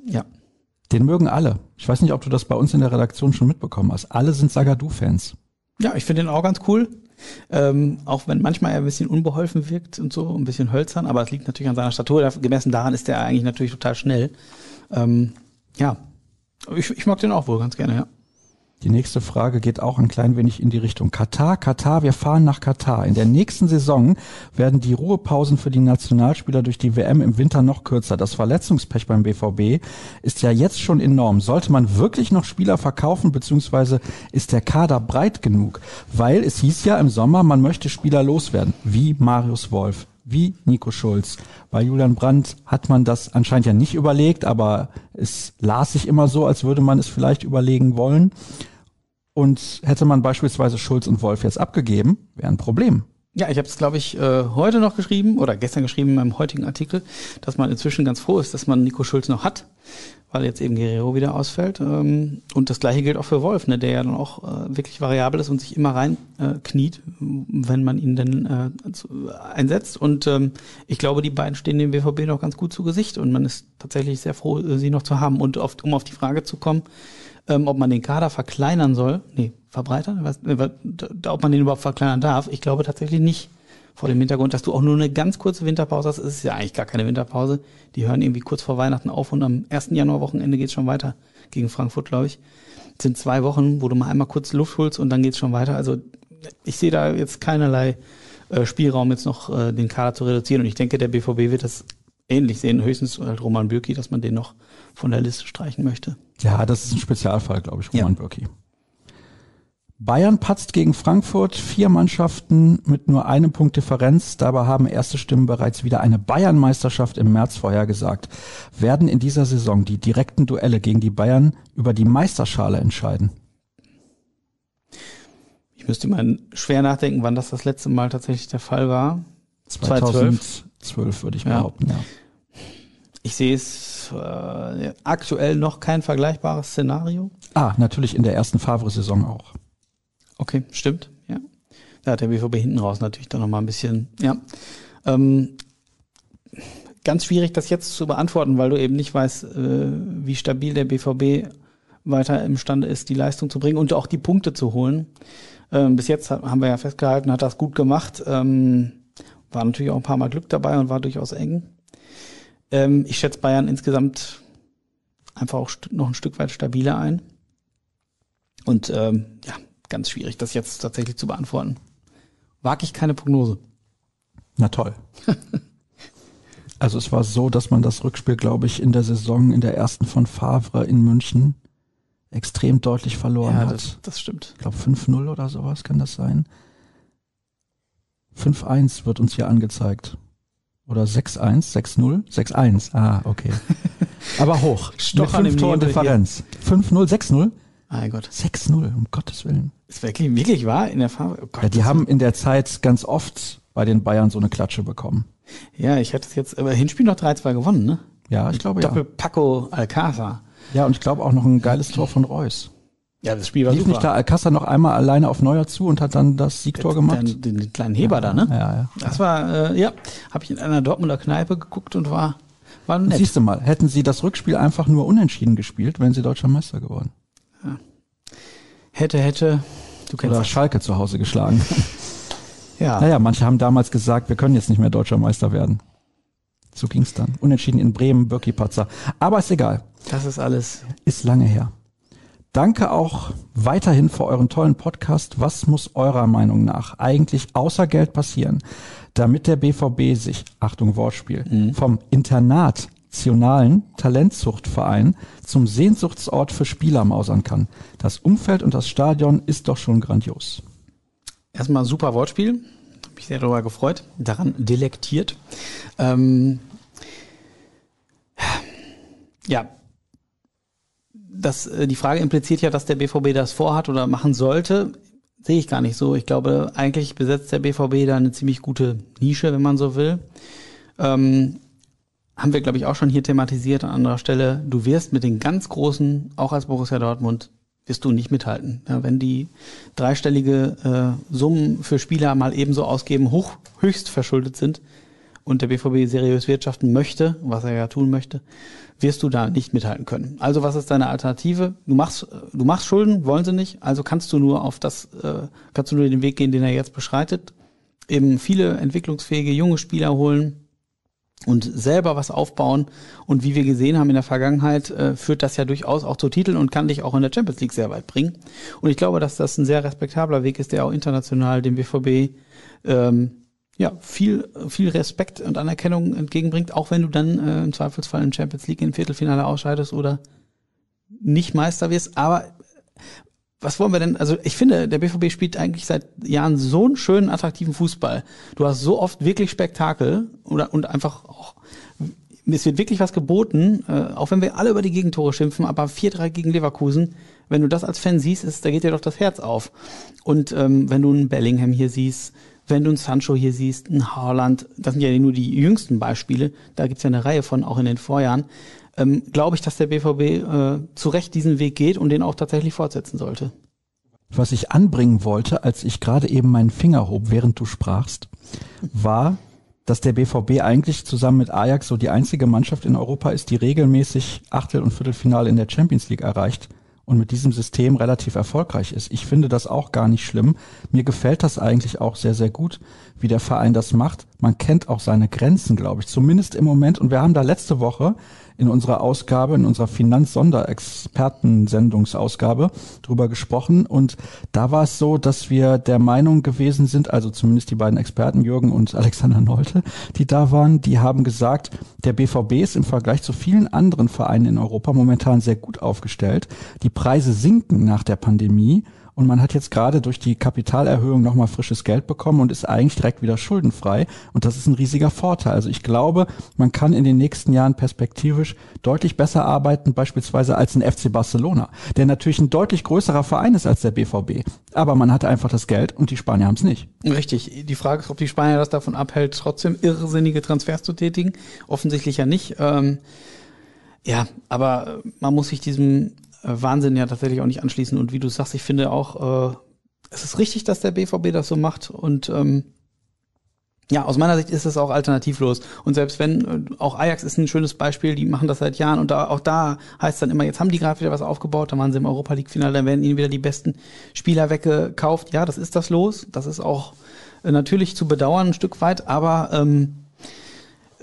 Ja. Den mögen alle. Ich weiß nicht, ob du das bei uns in der Redaktion schon mitbekommen hast. Alle sind Sagadu-Fans. Ja, ich finde den auch ganz cool. Ähm, auch wenn manchmal er ein bisschen unbeholfen wirkt und so, ein bisschen hölzern, aber es liegt natürlich an seiner Statur. Gemessen daran ist er eigentlich natürlich total schnell. Ähm, ja, ich, ich mag den auch wohl ganz gerne, ja. Die nächste Frage geht auch ein klein wenig in die Richtung Katar. Katar, wir fahren nach Katar. In der nächsten Saison werden die Ruhepausen für die Nationalspieler durch die WM im Winter noch kürzer. Das Verletzungspech beim BVB ist ja jetzt schon enorm. Sollte man wirklich noch Spieler verkaufen, beziehungsweise ist der Kader breit genug? Weil es hieß ja im Sommer, man möchte Spieler loswerden, wie Marius Wolf, wie Nico Schulz. Bei Julian Brandt hat man das anscheinend ja nicht überlegt, aber es las sich immer so, als würde man es vielleicht überlegen wollen. Und hätte man beispielsweise Schulz und Wolf jetzt abgegeben, wäre ein Problem. Ja, ich habe es, glaube ich, äh, heute noch geschrieben oder gestern geschrieben in meinem heutigen Artikel, dass man inzwischen ganz froh ist, dass man Nico Schulz noch hat, weil jetzt eben Guerrero wieder ausfällt. Ähm, und das gleiche gilt auch für Wolf, ne, der ja dann auch äh, wirklich variabel ist und sich immer rein äh, kniet, wenn man ihn denn einsetzt. Und ähm, ich glaube, die beiden stehen dem BVB noch ganz gut zu Gesicht und man ist tatsächlich sehr froh, sie noch zu haben. Und oft, um auf die Frage zu kommen, ähm, ob man den Kader verkleinern soll. Nee, verbreitern? Was, äh, ob man den überhaupt verkleinern darf? Ich glaube tatsächlich nicht. Vor dem Hintergrund, dass du auch nur eine ganz kurze Winterpause hast, ist es ja eigentlich gar keine Winterpause. Die hören irgendwie kurz vor Weihnachten auf und am 1. Januar-Wochenende geht's schon weiter. Gegen Frankfurt, glaube ich. Das sind zwei Wochen, wo du mal einmal kurz Luft holst und dann geht's schon weiter. Also ich sehe da jetzt keinerlei äh, Spielraum, jetzt noch äh, den Kader zu reduzieren. Und ich denke, der BVB wird das ähnlich sehen. Höchstens halt Roman Bürki, dass man den noch von der Liste streichen möchte. Ja, das ist ein Spezialfall, glaube ich, Roman ja. Bürki. Bayern patzt gegen Frankfurt, vier Mannschaften mit nur einem Punkt Differenz. Dabei haben erste Stimmen bereits wieder eine Bayern-Meisterschaft im März vorhergesagt. Werden in dieser Saison die direkten Duelle gegen die Bayern über die Meisterschale entscheiden? Ich müsste mal schwer nachdenken, wann das das letzte Mal tatsächlich der Fall war. 2012, 2012 würde ich behaupten, ja. Ich sehe es äh, aktuell noch kein vergleichbares Szenario. Ah, natürlich in der ersten Favre-Saison auch. Okay, stimmt, ja. Da hat der BVB hinten raus natürlich dann nochmal ein bisschen, ja. Ähm, ganz schwierig, das jetzt zu beantworten, weil du eben nicht weißt, äh, wie stabil der BVB weiter imstande ist, die Leistung zu bringen und auch die Punkte zu holen. Ähm, bis jetzt haben wir ja festgehalten, hat das gut gemacht. Ähm, war natürlich auch ein paar Mal Glück dabei und war durchaus eng. Ähm, ich schätze Bayern insgesamt einfach auch noch ein Stück weit stabiler ein. Und ähm, ja, ganz schwierig, das jetzt tatsächlich zu beantworten. Wag ich keine Prognose. Na toll. [LAUGHS] also es war so, dass man das Rückspiel, glaube ich, in der Saison in der ersten von Favre in München extrem deutlich verloren ja, hat. Das, das stimmt. Ich glaube 5-0 oder sowas kann das sein. 5-1 wird uns hier angezeigt. Oder 6-1, 6-0, 6-1. Ah, okay. [LAUGHS] Aber hoch. Stoch mit fünf Toren Differenz. 5-0, 6-0? Mein Gott. 6-0, um Gottes Willen. Ist wirklich, wirklich wahr in der Farbe? Oh Gott, ja, die haben in der Zeit ganz oft bei den Bayern so eine Klatsche bekommen. Ja, ich hätte es jetzt, aber Hinspiel noch 3-2 gewonnen, ne? Ja, ich glaube Doppel ja. Doppel Paco Alcázar. Ja, und ich glaube auch noch ein geiles Tor von Reus. Ja, das Spiel war Lief super. nicht da Alcázar noch einmal alleine auf Neuer zu und hat dann das Siegtor gemacht? Den, den, den kleinen Heber da, ne? Ja, ja. Das war, äh, ja, habe ich in einer Dortmunder Kneipe geguckt und war, war nett. Siehst du mal, hätten sie das Rückspiel einfach nur unentschieden gespielt, wären sie deutscher Meister geworden. Hätte, hätte, du kennst Oder das. Schalke zu Hause geschlagen. [LAUGHS] Ja, Naja, manche haben damals gesagt, wir können jetzt nicht mehr deutscher Meister werden. So ging's dann. Unentschieden in Bremen, Birki Patzer. Aber ist egal. das ist alles. Ist lange her. Danke auch weiterhin für euren tollen Podcast. Was muss eurer Meinung nach eigentlich außer Geld passieren, damit der BVB sich, Achtung Wortspiel, vom internationalen Talentzuchtverein zum Sehnsuchtsort für Spieler mausern kann? Das Umfeld und das Stadion ist doch schon grandios. Erstmal super Wortspiel. Hab mich sehr darüber gefreut, daran delektiert. Ähm, ja. Das, äh, die Frage impliziert ja, dass der BVB das vorhat oder machen sollte. Sehe ich gar nicht so. Ich glaube, eigentlich besetzt der BVB da eine ziemlich gute Nische, wenn man so will. Ähm, haben wir, glaube ich, auch schon hier thematisiert an anderer Stelle. Du wirst mit den ganz Großen, auch als Borussia Dortmund, wirst du nicht mithalten. Ja, wenn die dreistellige äh, Summen für Spieler mal ebenso ausgeben, hoch, höchst verschuldet sind und der BVB seriös wirtschaften möchte, was er ja tun möchte, wirst du da nicht mithalten können. Also was ist deine Alternative? Du machst, äh, du machst Schulden, wollen sie nicht, also kannst du nur auf das, äh, kannst du nur den Weg gehen, den er jetzt beschreitet. Eben viele entwicklungsfähige junge Spieler holen, und selber was aufbauen. Und wie wir gesehen haben in der Vergangenheit, äh, führt das ja durchaus auch zu Titeln und kann dich auch in der Champions League sehr weit bringen. Und ich glaube, dass das ein sehr respektabler Weg ist, der auch international dem BVB ähm, ja viel viel Respekt und Anerkennung entgegenbringt, auch wenn du dann äh, im Zweifelsfall in Champions League im Viertelfinale ausscheidest oder nicht Meister wirst. Aber was wollen wir denn? Also ich finde, der BVB spielt eigentlich seit Jahren so einen schönen, attraktiven Fußball. Du hast so oft wirklich Spektakel oder und einfach auch es wird wirklich was geboten, äh, auch wenn wir alle über die Gegentore schimpfen, aber 4-3 gegen Leverkusen, wenn du das als Fan siehst, ist, da geht dir doch das Herz auf. Und ähm, wenn du einen Bellingham hier siehst, wenn du einen Sancho hier siehst, einen Haaland, das sind ja nur die jüngsten Beispiele, da gibt's ja eine Reihe von, auch in den Vorjahren, ähm, glaube ich, dass der BVB äh, zu Recht diesen Weg geht und den auch tatsächlich fortsetzen sollte. Was ich anbringen wollte, als ich gerade eben meinen Finger hob, während du sprachst, war, dass der BVB eigentlich zusammen mit Ajax so die einzige Mannschaft in Europa ist, die regelmäßig Achtel- und Viertelfinale in der Champions League erreicht und mit diesem System relativ erfolgreich ist. Ich finde das auch gar nicht schlimm. Mir gefällt das eigentlich auch sehr, sehr gut, wie der Verein das macht. Man kennt auch seine Grenzen, glaube ich, zumindest im Moment. Und wir haben da letzte Woche in unserer Ausgabe, in unserer Finanz-Sonderexperten-Sendungsausgabe drüber gesprochen. Und da war es so, dass wir der Meinung gewesen sind, also zumindest die beiden Experten, Jürgen und Alexander Nolte, die da waren, die haben gesagt, der BVB ist im Vergleich zu vielen anderen Vereinen in Europa momentan sehr gut aufgestellt. Die Preise sinken nach der Pandemie. Und man hat jetzt gerade durch die Kapitalerhöhung nochmal frisches Geld bekommen und ist eigentlich direkt wieder schuldenfrei. Und das ist ein riesiger Vorteil. Also ich glaube, man kann in den nächsten Jahren perspektivisch deutlich besser arbeiten, beispielsweise als ein FC Barcelona, der natürlich ein deutlich größerer Verein ist als der BVB. Aber man hat einfach das Geld und die Spanier haben es nicht. Richtig. Die Frage ist, ob die Spanier das davon abhält, trotzdem irrsinnige Transfers zu tätigen. Offensichtlich ja nicht. Ähm, ja, aber man muss sich diesem Wahnsinn ja tatsächlich auch nicht anschließen. Und wie du sagst, ich finde auch, äh, es ist richtig, dass der BVB das so macht. Und ähm, ja, aus meiner Sicht ist es auch alternativlos. Und selbst wenn, äh, auch Ajax ist ein schönes Beispiel, die machen das seit Jahren und da, auch da heißt dann immer, jetzt haben die gerade wieder was aufgebaut, dann waren sie im Europa League-Finale, dann werden ihnen wieder die besten Spieler weggekauft. Ja, das ist das los. Das ist auch äh, natürlich zu bedauern ein Stück weit, aber ähm,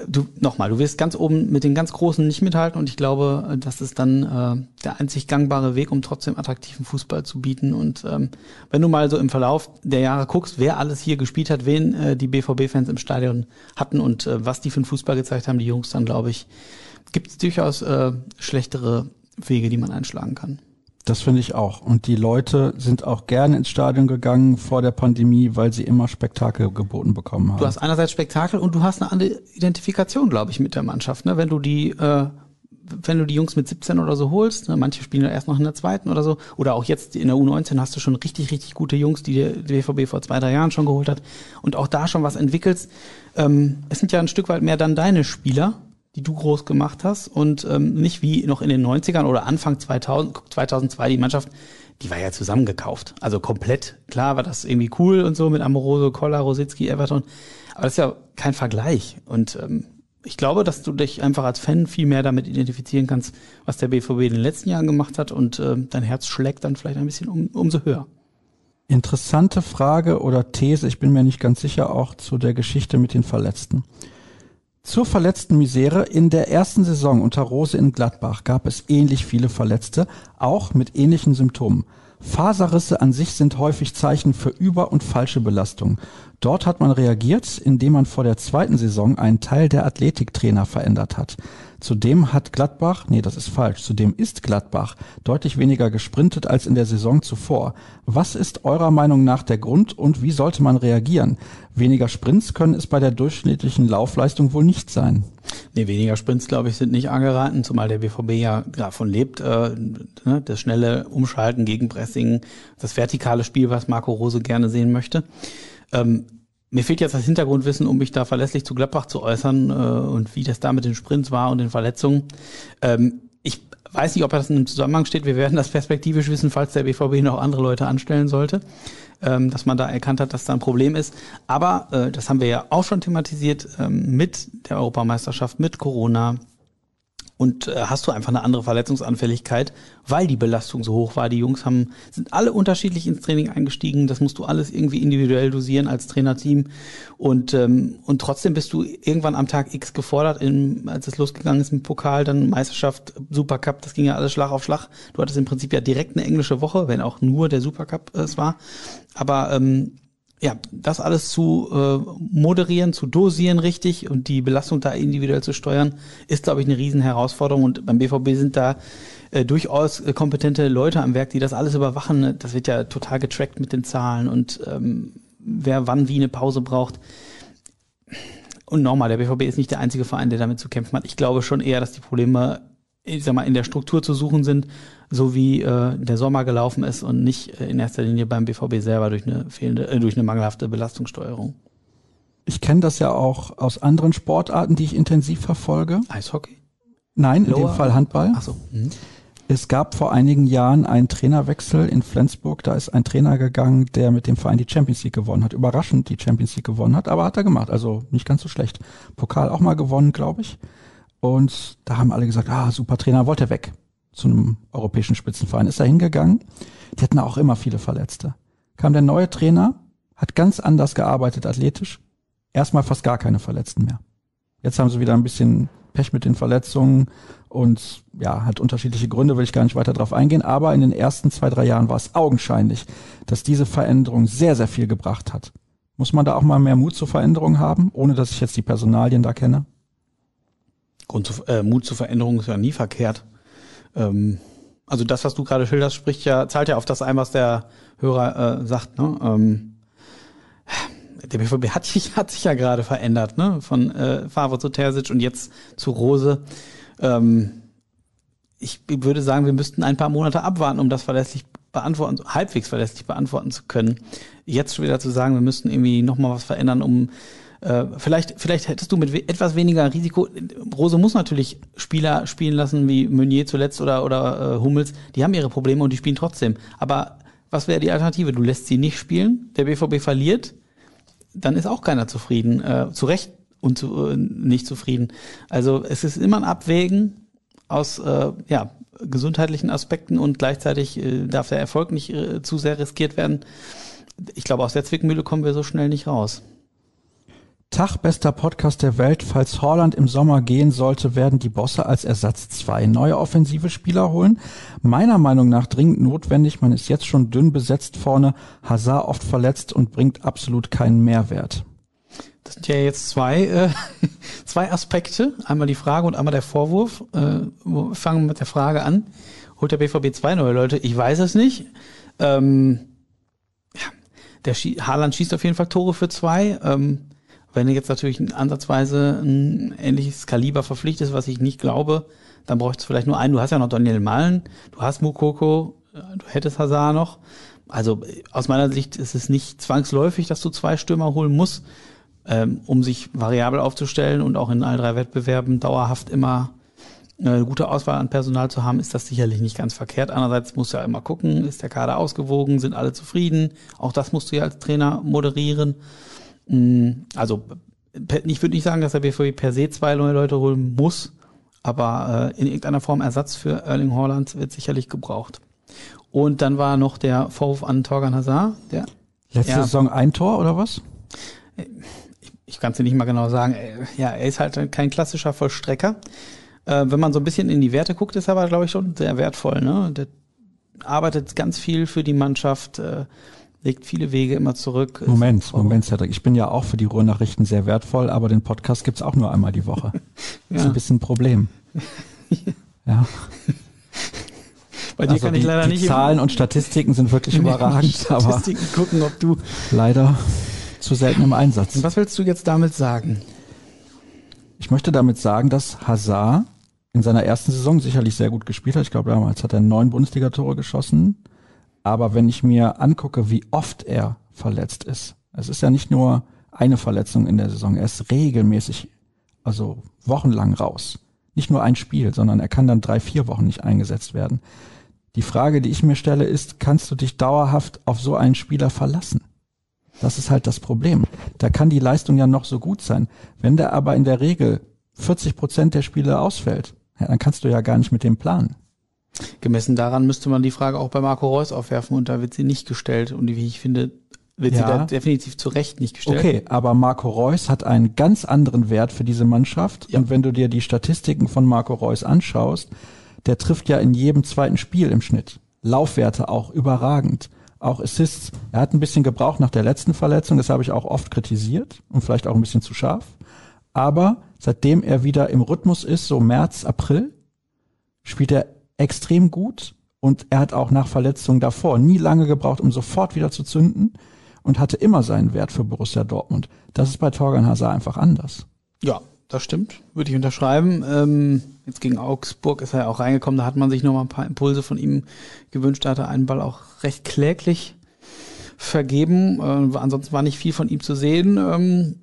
du nochmal, du wirst ganz oben mit den ganz Großen nicht mithalten und ich glaube, das ist dann äh, der einzig gangbare Weg, um trotzdem attraktiven Fußball zu bieten. Und ähm, wenn du mal so im Verlauf der Jahre guckst, wer alles hier gespielt hat, wen äh, die BVB-Fans im Stadion hatten und äh, was die für einen Fußball gezeigt haben, die Jungs, dann glaube ich, gibt es durchaus äh, schlechtere Wege, die man einschlagen kann. Das finde ich auch. Und die Leute sind auch gerne ins Stadion gegangen vor der Pandemie, weil sie immer Spektakel geboten bekommen haben. Du hast einerseits Spektakel und du hast eine andere Identifikation, glaube ich, mit der Mannschaft. Ne? Wenn du die, äh, wenn du die Jungs mit 17 oder so holst, ne? manche spielen ja erst noch in der zweiten oder so, oder auch jetzt in der U19 hast du schon richtig, richtig gute Jungs, die der BVB vor zwei, drei Jahren schon geholt hat und auch da schon was entwickelst. Ähm, es sind ja ein Stück weit mehr dann deine Spieler, die du groß gemacht hast und ähm, nicht wie noch in den 90ern oder Anfang 2000, 2002 die Mannschaft, die war ja zusammengekauft. Also komplett, klar war das irgendwie cool und so mit Amoroso, Koller, Rositzky, Everton, aber das ist ja kein Vergleich und ähm, ich glaube, dass du dich einfach als Fan viel mehr damit identifizieren kannst, was der BVB in den letzten Jahren gemacht hat und äh, dein Herz schlägt dann vielleicht ein bisschen um, umso höher. Interessante Frage oder These, ich bin mir nicht ganz sicher, auch zu der Geschichte mit den Verletzten. Zur verletzten Misere in der ersten Saison unter Rose in Gladbach gab es ähnlich viele Verletzte, auch mit ähnlichen Symptomen. Faserrisse an sich sind häufig Zeichen für über- und falsche Belastung. Dort hat man reagiert, indem man vor der zweiten Saison einen Teil der Athletiktrainer verändert hat. Zudem hat Gladbach, nee, das ist falsch, zudem ist Gladbach deutlich weniger gesprintet als in der Saison zuvor. Was ist eurer Meinung nach der Grund und wie sollte man reagieren? Weniger Sprints können es bei der durchschnittlichen Laufleistung wohl nicht sein. Nee, weniger Sprints, glaube ich, sind nicht angeraten, zumal der BVB ja davon lebt, äh, ne, das schnelle Umschalten, Gegenpressing, das vertikale Spiel, was Marco Rose gerne sehen möchte. Ähm, mir fehlt jetzt das Hintergrundwissen, um mich da verlässlich zu Gladbach zu äußern äh, und wie das da mit den Sprints war und den Verletzungen. Ähm, ich weiß nicht, ob das in einem Zusammenhang steht. Wir werden das perspektivisch wissen, falls der BVB noch andere Leute anstellen sollte, ähm, dass man da erkannt hat, dass da ein Problem ist. Aber äh, das haben wir ja auch schon thematisiert ähm, mit der Europameisterschaft, mit Corona, und äh, hast du einfach eine andere Verletzungsanfälligkeit, weil die Belastung so hoch war. Die Jungs haben sind alle unterschiedlich ins Training eingestiegen. Das musst du alles irgendwie individuell dosieren als Trainerteam und ähm, und trotzdem bist du irgendwann am Tag X gefordert, in, als es losgegangen ist mit Pokal, dann Meisterschaft, Supercup. Das ging ja alles Schlag auf Schlag. Du hattest im Prinzip ja direkt eine englische Woche, wenn auch nur der Supercup es war. Aber ähm, ja, das alles zu äh, moderieren, zu dosieren richtig und die Belastung da individuell zu steuern, ist, glaube ich, eine Riesenherausforderung. Und beim BVB sind da äh, durchaus äh, kompetente Leute am Werk, die das alles überwachen. Das wird ja total getrackt mit den Zahlen und ähm, wer wann wie eine Pause braucht. Und nochmal, der BVB ist nicht der einzige Verein, der damit zu kämpfen hat. Ich glaube schon eher, dass die Probleme ich sag mal, in der Struktur zu suchen sind, so wie äh, der Sommer gelaufen ist und nicht äh, in erster Linie beim BVB selber durch eine fehlende, äh, durch eine mangelhafte Belastungssteuerung. Ich kenne das ja auch aus anderen Sportarten, die ich intensiv verfolge. Eishockey? Nein, in Lower. dem Fall Handball. Ach so. Mhm. Es gab vor einigen Jahren einen Trainerwechsel in Flensburg. Da ist ein Trainer gegangen, der mit dem Verein die Champions League gewonnen hat. Überraschend die Champions League gewonnen hat, aber hat er gemacht. Also nicht ganz so schlecht. Pokal auch mal gewonnen, glaube ich. Und da haben alle gesagt, ah, super Trainer, wollte weg zu einem europäischen Spitzenverein. Ist er hingegangen. Die hatten auch immer viele Verletzte. Kam der neue Trainer, hat ganz anders gearbeitet athletisch. Erstmal fast gar keine Verletzten mehr. Jetzt haben sie wieder ein bisschen Pech mit den Verletzungen und ja, hat unterschiedliche Gründe, will ich gar nicht weiter drauf eingehen. Aber in den ersten zwei, drei Jahren war es augenscheinlich, dass diese Veränderung sehr, sehr viel gebracht hat. Muss man da auch mal mehr Mut zur Veränderung haben, ohne dass ich jetzt die Personalien da kenne? Grund zu, äh, Mut zur Veränderung ist ja nie verkehrt. Ähm, also das, was du gerade schilderst, spricht ja, zahlt ja auf das ein, was der Hörer äh, sagt. Ne? Ähm, der BVB hat sich, [LAUGHS] hat sich ja gerade verändert, ne? Von äh, Favre zu Terzic und jetzt zu Rose. Ähm, ich würde sagen, wir müssten ein paar Monate abwarten, um das verlässlich beantworten, halbwegs verlässlich beantworten zu können. Jetzt schon wieder zu sagen, wir müssten irgendwie nochmal was verändern, um äh, vielleicht, vielleicht hättest du mit we etwas weniger Risiko. Rose muss natürlich Spieler spielen lassen wie Meunier zuletzt oder, oder äh, Hummels. Die haben ihre Probleme und die spielen trotzdem. Aber was wäre die Alternative? Du lässt sie nicht spielen, der BVB verliert, dann ist auch keiner zufrieden. Äh, zu Recht und zu, äh, nicht zufrieden. Also es ist immer ein Abwägen aus äh, ja, gesundheitlichen Aspekten und gleichzeitig äh, darf der Erfolg nicht äh, zu sehr riskiert werden. Ich glaube, aus der Zwickmühle kommen wir so schnell nicht raus. Tag, bester Podcast der Welt. Falls Holland im Sommer gehen sollte, werden die Bosse als Ersatz zwei neue offensive Spieler holen. Meiner Meinung nach dringend notwendig. Man ist jetzt schon dünn besetzt vorne. Hazard oft verletzt und bringt absolut keinen Mehrwert. Das sind ja jetzt zwei, äh, [LAUGHS] zwei Aspekte. Einmal die Frage und einmal der Vorwurf. Äh, wir fangen mit der Frage an. Holt der BVB zwei neue Leute? Ich weiß es nicht. Ähm, ja, der Schie Haaland schießt auf jeden Fall Tore für zwei. Ähm, wenn du jetzt natürlich ansatzweise ein ähnliches Kaliber verpflichtest, was ich nicht glaube, dann bräuchtest du vielleicht nur einen. Du hast ja noch Daniel Malen, du hast Mukoko, du hättest Hazard noch. Also aus meiner Sicht ist es nicht zwangsläufig, dass du zwei Stürmer holen musst. ähm, um sich variabel aufzustellen und auch in all drei Wettbewerben dauerhaft immer eine gute Auswahl an Personal zu haben, ist das sicherlich nicht ganz verkehrt. Andererseits musst du ja immer gucken, ist der Kader ausgewogen, sind alle zufrieden? Auch das musst du ja als Trainer moderieren. Mm, also ich würde nicht sagen, dass der BVB per se zwei neue Leute holen muss, aber äh, in irgendeiner Form Ersatz für Erling Haaland wird sicherlich gebraucht. Und dann war noch der Vorwurf an Torgan Hazard, der Letzte ja, Saison ein Tor oder was? ich, ich kann es dir nicht mal genau sagen. Ja, er ist halt kein klassischer Vollstrecker. Äh, wenn man so ein bisschen in die Werte guckt, ist er aber, glaube ich, schon sehr wertvoll. Ne? Der arbeitet ganz viel für die Mannschaft, äh, legt viele Wege immer zurück. Moment, Moment, Cedric. Ich bin ja auch für die Ruhrnachrichten sehr wertvoll, aber den Podcast gibt's auch nur einmal die Woche. Das [LAUGHS] ist ein bisschen ein Problem. [LAUGHS] ja. Bei dir also kann ich leider die nicht. Zahlen und Statistiken sind wirklich überragend, Statistiken aber gucken, ob du leider zu selten im Einsatz. Und was willst du jetzt damit sagen? Ich möchte damit sagen, dass Hazard in seiner ersten Saison sicherlich sehr gut gespielt hat. Ich glaube, damals hat er neun Bundesligatore geschossen. Aber wenn ich mir angucke, wie oft er verletzt ist, es ist ja nicht nur eine Verletzung in der Saison, er ist regelmäßig, also wochenlang raus. Nicht nur ein Spiel, sondern er kann dann drei, vier Wochen nicht eingesetzt werden. Die Frage, die ich mir stelle, ist, kannst du dich dauerhaft auf so einen Spieler verlassen? Das ist halt das Problem. Da kann die Leistung ja noch so gut sein. Wenn der aber in der Regel 40 Prozent der Spiele ausfällt, ja, dann kannst du ja gar nicht mit dem planen. Gemessen daran müsste man die Frage auch bei Marco Reus aufwerfen und da wird sie nicht gestellt und wie ich finde, wird ja. sie da definitiv zu Recht nicht gestellt. Okay, aber Marco Reus hat einen ganz anderen Wert für diese Mannschaft ja. und wenn du dir die Statistiken von Marco Reus anschaust, der trifft ja in jedem zweiten Spiel im Schnitt. Laufwerte auch überragend auch Assists. Er hat ein bisschen gebraucht nach der letzten Verletzung, das habe ich auch oft kritisiert und vielleicht auch ein bisschen zu scharf. Aber seitdem er wieder im Rhythmus ist, so März, April, spielt er extrem gut und er hat auch nach Verletzungen davor nie lange gebraucht, um sofort wieder zu zünden und hatte immer seinen Wert für Borussia Dortmund. Das ist bei Torgan Hazard einfach anders. Ja, das stimmt, würde ich unterschreiben. Ähm, jetzt gegen Augsburg ist er ja auch reingekommen, da hat man sich noch mal ein paar Impulse von ihm gewünscht. Da hat er einen Ball auch recht kläglich vergeben. Äh, ansonsten war nicht viel von ihm zu sehen. Ähm,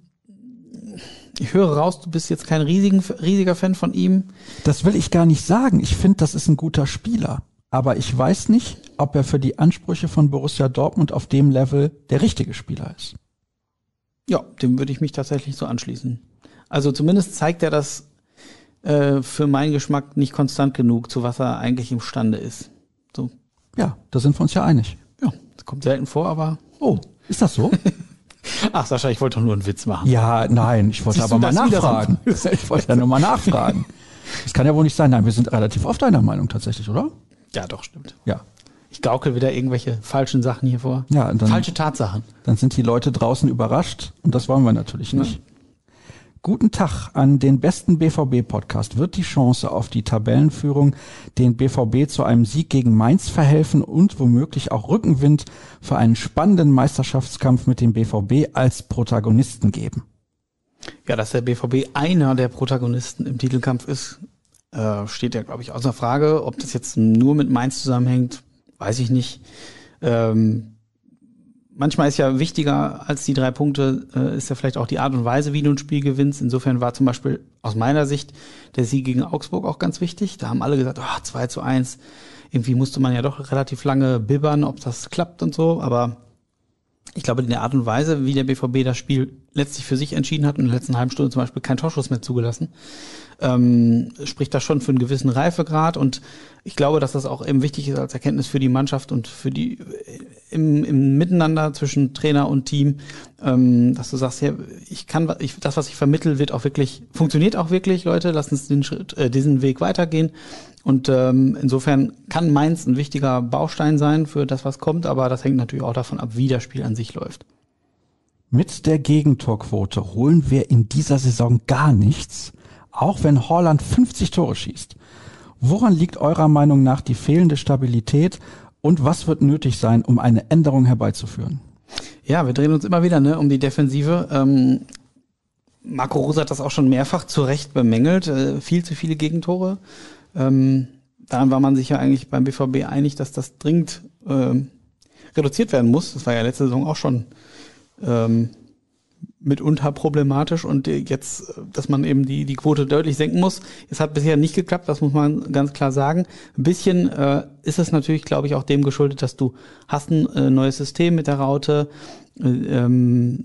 ich höre raus, du bist jetzt kein riesigen, riesiger Fan von ihm. Das will ich gar nicht sagen. Ich finde, das ist ein guter Spieler. Aber ich weiß nicht, ob er für die Ansprüche von Borussia Dortmund auf dem Level der richtige Spieler ist. Ja, dem würde ich mich tatsächlich so anschließen. Also zumindest zeigt er das äh, für meinen Geschmack nicht konstant genug, zu was er eigentlich imstande ist. So. Ja, da sind wir uns ja einig. Ja, das kommt selten vor, aber. Oh, ist das so? [LAUGHS] Ach, Sascha, ich wollte doch nur einen Witz machen. Ja, nein, ich wollte Siehst aber mal nachfragen. [LAUGHS] ich wollte ja nur mal nachfragen. Das kann ja wohl nicht sein. Nein, wir sind relativ oft deiner Meinung tatsächlich, oder? Ja, doch, stimmt. Ja. Ich gaukel wieder irgendwelche falschen Sachen hier vor. Ja, dann, Falsche Tatsachen. Dann sind die Leute draußen überrascht und das wollen wir natürlich nicht. Ja. Guten Tag an den besten BVB-Podcast. Wird die Chance auf die Tabellenführung den BVB zu einem Sieg gegen Mainz verhelfen und womöglich auch Rückenwind für einen spannenden Meisterschaftskampf mit dem BVB als Protagonisten geben? Ja, dass der BVB einer der Protagonisten im Titelkampf ist, äh, steht ja, glaube ich, außer Frage. Ob das jetzt nur mit Mainz zusammenhängt, weiß ich nicht. Ähm, manchmal ist ja wichtiger als die drei Punkte, äh, ist ja vielleicht auch die Art und Weise, wie du ein Spiel gewinnst. Insofern war zum Beispiel aus meiner Sicht der Sieg gegen Augsburg auch ganz wichtig. Da haben alle gesagt, oh, 2 zu 1. Irgendwie musste man ja doch relativ lange bibbern, ob das klappt und so. Aber ich glaube, in der Art und Weise, wie der BVB das Spiel letztlich für sich entschieden hat und in der letzten halben Stunde zum Beispiel kein Torschuss mehr zugelassen, ähm, spricht das schon für einen gewissen Reifegrad und ich glaube, dass das auch eben wichtig ist als Erkenntnis für die Mannschaft und für die im, im Miteinander zwischen Trainer und Team, ähm, dass du sagst, ja, ich kann, ich, das, was ich vermittel, wird auch wirklich, funktioniert auch wirklich, Leute, lass uns den Schritt, äh, diesen Weg weitergehen. Und ähm, insofern kann Mainz ein wichtiger Baustein sein für das, was kommt, aber das hängt natürlich auch davon ab, wie das Spiel an sich läuft. Mit der Gegentorquote holen wir in dieser Saison gar nichts, auch wenn Holland 50 Tore schießt. Woran liegt eurer Meinung nach die fehlende Stabilität und was wird nötig sein, um eine Änderung herbeizuführen? Ja, wir drehen uns immer wieder ne, um die Defensive. Ähm, Marco Rosa hat das auch schon mehrfach zu Recht bemängelt. Äh, viel zu viele Gegentore. Ähm, daran war man sich ja eigentlich beim BVB einig, dass das dringend ähm, reduziert werden muss. Das war ja letzte Saison auch schon ähm, mitunter problematisch und jetzt, dass man eben die, die Quote deutlich senken muss. Es hat bisher nicht geklappt, das muss man ganz klar sagen. Ein bisschen äh, ist es natürlich, glaube ich, auch dem geschuldet, dass du hast ein äh, neues System mit der Raute. Äh, ähm,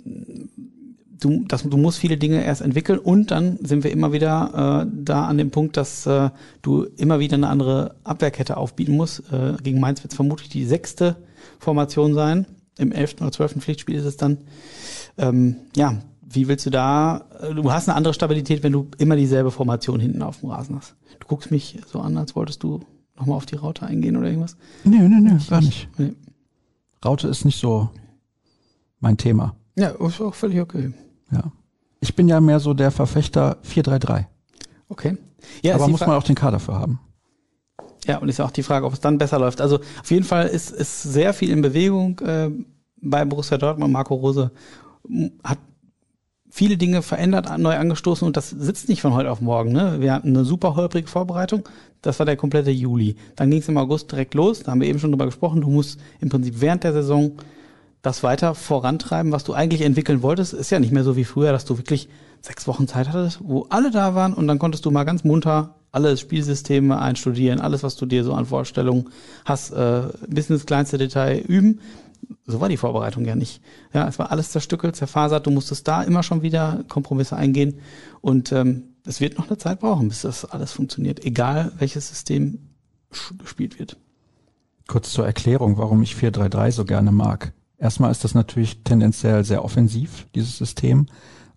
du, das, du musst viele Dinge erst entwickeln und dann sind wir immer wieder äh, da an dem Punkt, dass äh, du immer wieder eine andere Abwehrkette aufbieten musst. Äh, gegen Mainz wird es vermutlich die sechste Formation sein. Im elften oder zwölften Pflichtspiel ist es dann ähm, ja, wie willst du da, äh, du hast eine andere Stabilität, wenn du immer dieselbe Formation hinten auf dem Rasen hast. Du guckst mich so an, als wolltest du nochmal auf die Raute eingehen oder irgendwas? Nee, nee, nee, gar nicht. Nee. Raute ist nicht so mein Thema. Ja, ist auch völlig okay. Ja. Ich bin ja mehr so der Verfechter 4-3-3. Okay. Ja, Aber muss man auch den Kader für haben. Ja, und ist ja auch die Frage, ob es dann besser läuft. Also auf jeden Fall ist, ist sehr viel in Bewegung äh, bei Borussia Dortmund. Marco Rose hat viele Dinge verändert, neu angestoßen und das sitzt nicht von heute auf morgen. Ne? Wir hatten eine super holprige Vorbereitung, das war der komplette Juli. Dann ging es im August direkt los, da haben wir eben schon drüber gesprochen, du musst im Prinzip während der Saison das weiter vorantreiben, was du eigentlich entwickeln wolltest. Ist ja nicht mehr so wie früher, dass du wirklich sechs Wochen Zeit hattest, wo alle da waren und dann konntest du mal ganz munter alle Spielsysteme einstudieren, alles, was du dir so an Vorstellungen hast, äh, bis ins kleinste Detail üben so war die Vorbereitung ja nicht. Ja, es war alles zerstückelt, zerfasert. Du musstest da immer schon wieder Kompromisse eingehen. Und ähm, es wird noch eine Zeit brauchen, bis das alles funktioniert, egal welches System gespielt wird. Kurz zur Erklärung, warum ich 4-3-3 so gerne mag. Erstmal ist das natürlich tendenziell sehr offensiv, dieses System.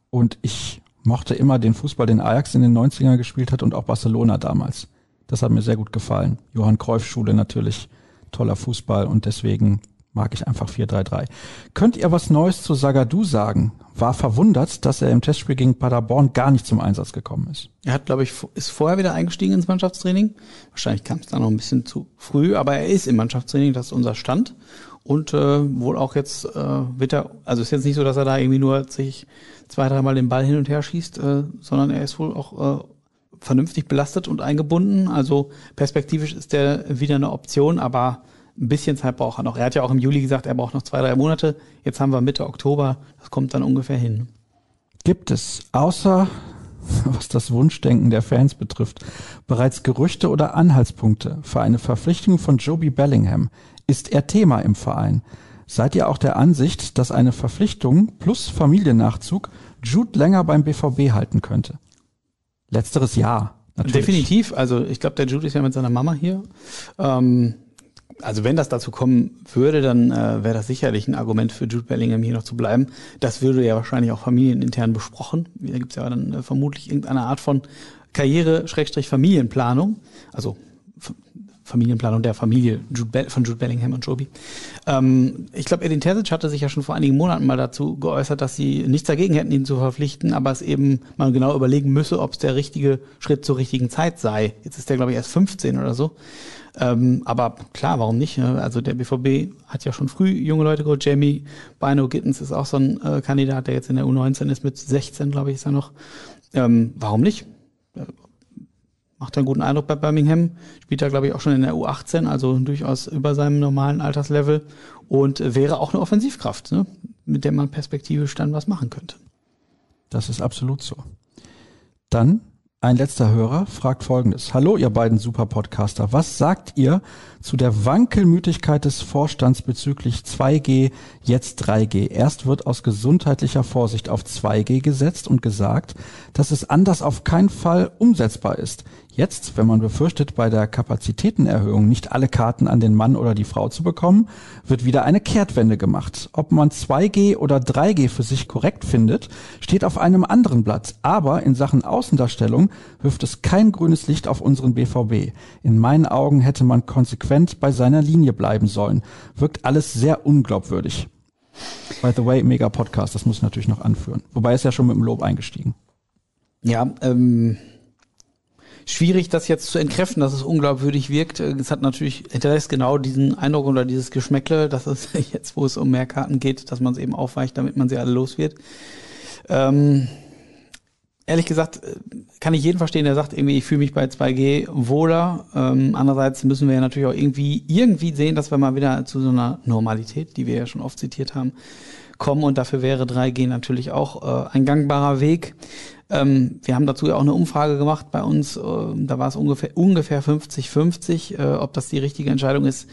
Und ich mochte immer den Fußball, den Ajax in den 90ern gespielt hat und auch Barcelona damals. Das hat mir sehr gut gefallen. Johann Cruyff Schule natürlich toller Fußball und deswegen mag ich einfach 4-3-3. Könnt ihr was Neues zu Sagadu sagen? War verwundert, dass er im Testspiel gegen Paderborn gar nicht zum Einsatz gekommen ist. Er hat, glaube ich, ist vorher wieder eingestiegen ins Mannschaftstraining. Wahrscheinlich kam es da noch ein bisschen zu früh, aber er ist im Mannschaftstraining, das ist unser Stand. Und äh, wohl auch jetzt äh, wird er, also ist jetzt nicht so, dass er da irgendwie nur sich zwei, dreimal den Ball hin und her schießt, äh, sondern er ist wohl auch äh, vernünftig belastet und eingebunden. Also perspektivisch ist der wieder eine Option, aber ein bisschen Zeit braucht er noch. Er hat ja auch im Juli gesagt, er braucht noch zwei, drei Monate. Jetzt haben wir Mitte Oktober. Das kommt dann ungefähr hin. Gibt es, außer [LAUGHS] was das Wunschdenken der Fans betrifft, bereits Gerüchte oder Anhaltspunkte für eine Verpflichtung von Joby Bellingham? Ist er Thema im Verein? Seid ihr auch der Ansicht, dass eine Verpflichtung plus Familiennachzug Jude länger beim BVB halten könnte? Letzteres ja. Natürlich. Definitiv. Also ich glaube, der Jude ist ja mit seiner Mama hier. Ähm, also wenn das dazu kommen würde, dann äh, wäre das sicherlich ein Argument für Jude Bellingham hier noch zu bleiben. Das würde ja wahrscheinlich auch familienintern besprochen. Da gibt es ja dann äh, vermutlich irgendeine Art von Karriere-Familienplanung. Also Familienplanung der Familie Jude von Jude Bellingham und Joby. Ähm, ich glaube, Edin Terzic hatte sich ja schon vor einigen Monaten mal dazu geäußert, dass sie nichts dagegen hätten, ihn zu verpflichten, aber es eben mal genau überlegen müsse, ob es der richtige Schritt zur richtigen Zeit sei. Jetzt ist der, glaube ich, erst 15 oder so. Ähm, aber klar, warum nicht? Ne? Also der BVB hat ja schon früh junge Leute geholt. Jamie Bino Gittens ist auch so ein äh, Kandidat, der jetzt in der U19 ist, mit 16, glaube ich, ist er noch. Ähm, warum nicht? Macht einen guten Eindruck bei Birmingham. Spielt da, glaube ich, auch schon in der U18, also durchaus über seinem normalen Alterslevel. Und wäre auch eine Offensivkraft, ne? mit der man perspektivisch dann was machen könnte. Das ist absolut so. Dann ein letzter Hörer fragt folgendes. Hallo, ihr beiden Super-Podcaster. Was sagt ihr zu der Wankelmütigkeit des Vorstands bezüglich 2G, jetzt 3G? Erst wird aus gesundheitlicher Vorsicht auf 2G gesetzt und gesagt, dass es anders auf keinen Fall umsetzbar ist. Jetzt, wenn man befürchtet, bei der Kapazitätenerhöhung nicht alle Karten an den Mann oder die Frau zu bekommen, wird wieder eine Kehrtwende gemacht. Ob man 2G oder 3G für sich korrekt findet, steht auf einem anderen Blatt. Aber in Sachen Außendarstellung wirft es kein grünes Licht auf unseren BVB. In meinen Augen hätte man konsequent bei seiner Linie bleiben sollen. Wirkt alles sehr unglaubwürdig. By the way, mega Podcast, das muss ich natürlich noch anführen. Wobei ist ja schon mit dem Lob eingestiegen. Ja, ähm, schwierig, das jetzt zu entkräften, dass es unglaubwürdig wirkt. Es hat natürlich hinterlässt genau diesen Eindruck oder dieses Geschmäckle, dass es [LAUGHS] jetzt, wo es um mehr Karten geht, dass man es eben aufweicht, damit man sie alle los wird. Ähm, ehrlich gesagt, äh, kann ich jeden verstehen, der sagt irgendwie, ich fühle mich bei 2G wohler. Ähm, andererseits müssen wir ja natürlich auch irgendwie, irgendwie sehen, dass wir mal wieder zu so einer Normalität, die wir ja schon oft zitiert haben, kommen. Und dafür wäre 3G natürlich auch äh, ein gangbarer Weg. Ähm, wir haben dazu ja auch eine Umfrage gemacht bei uns. Äh, da war es ungefähr ungefähr 50-50, äh, ob das die richtige Entscheidung ist.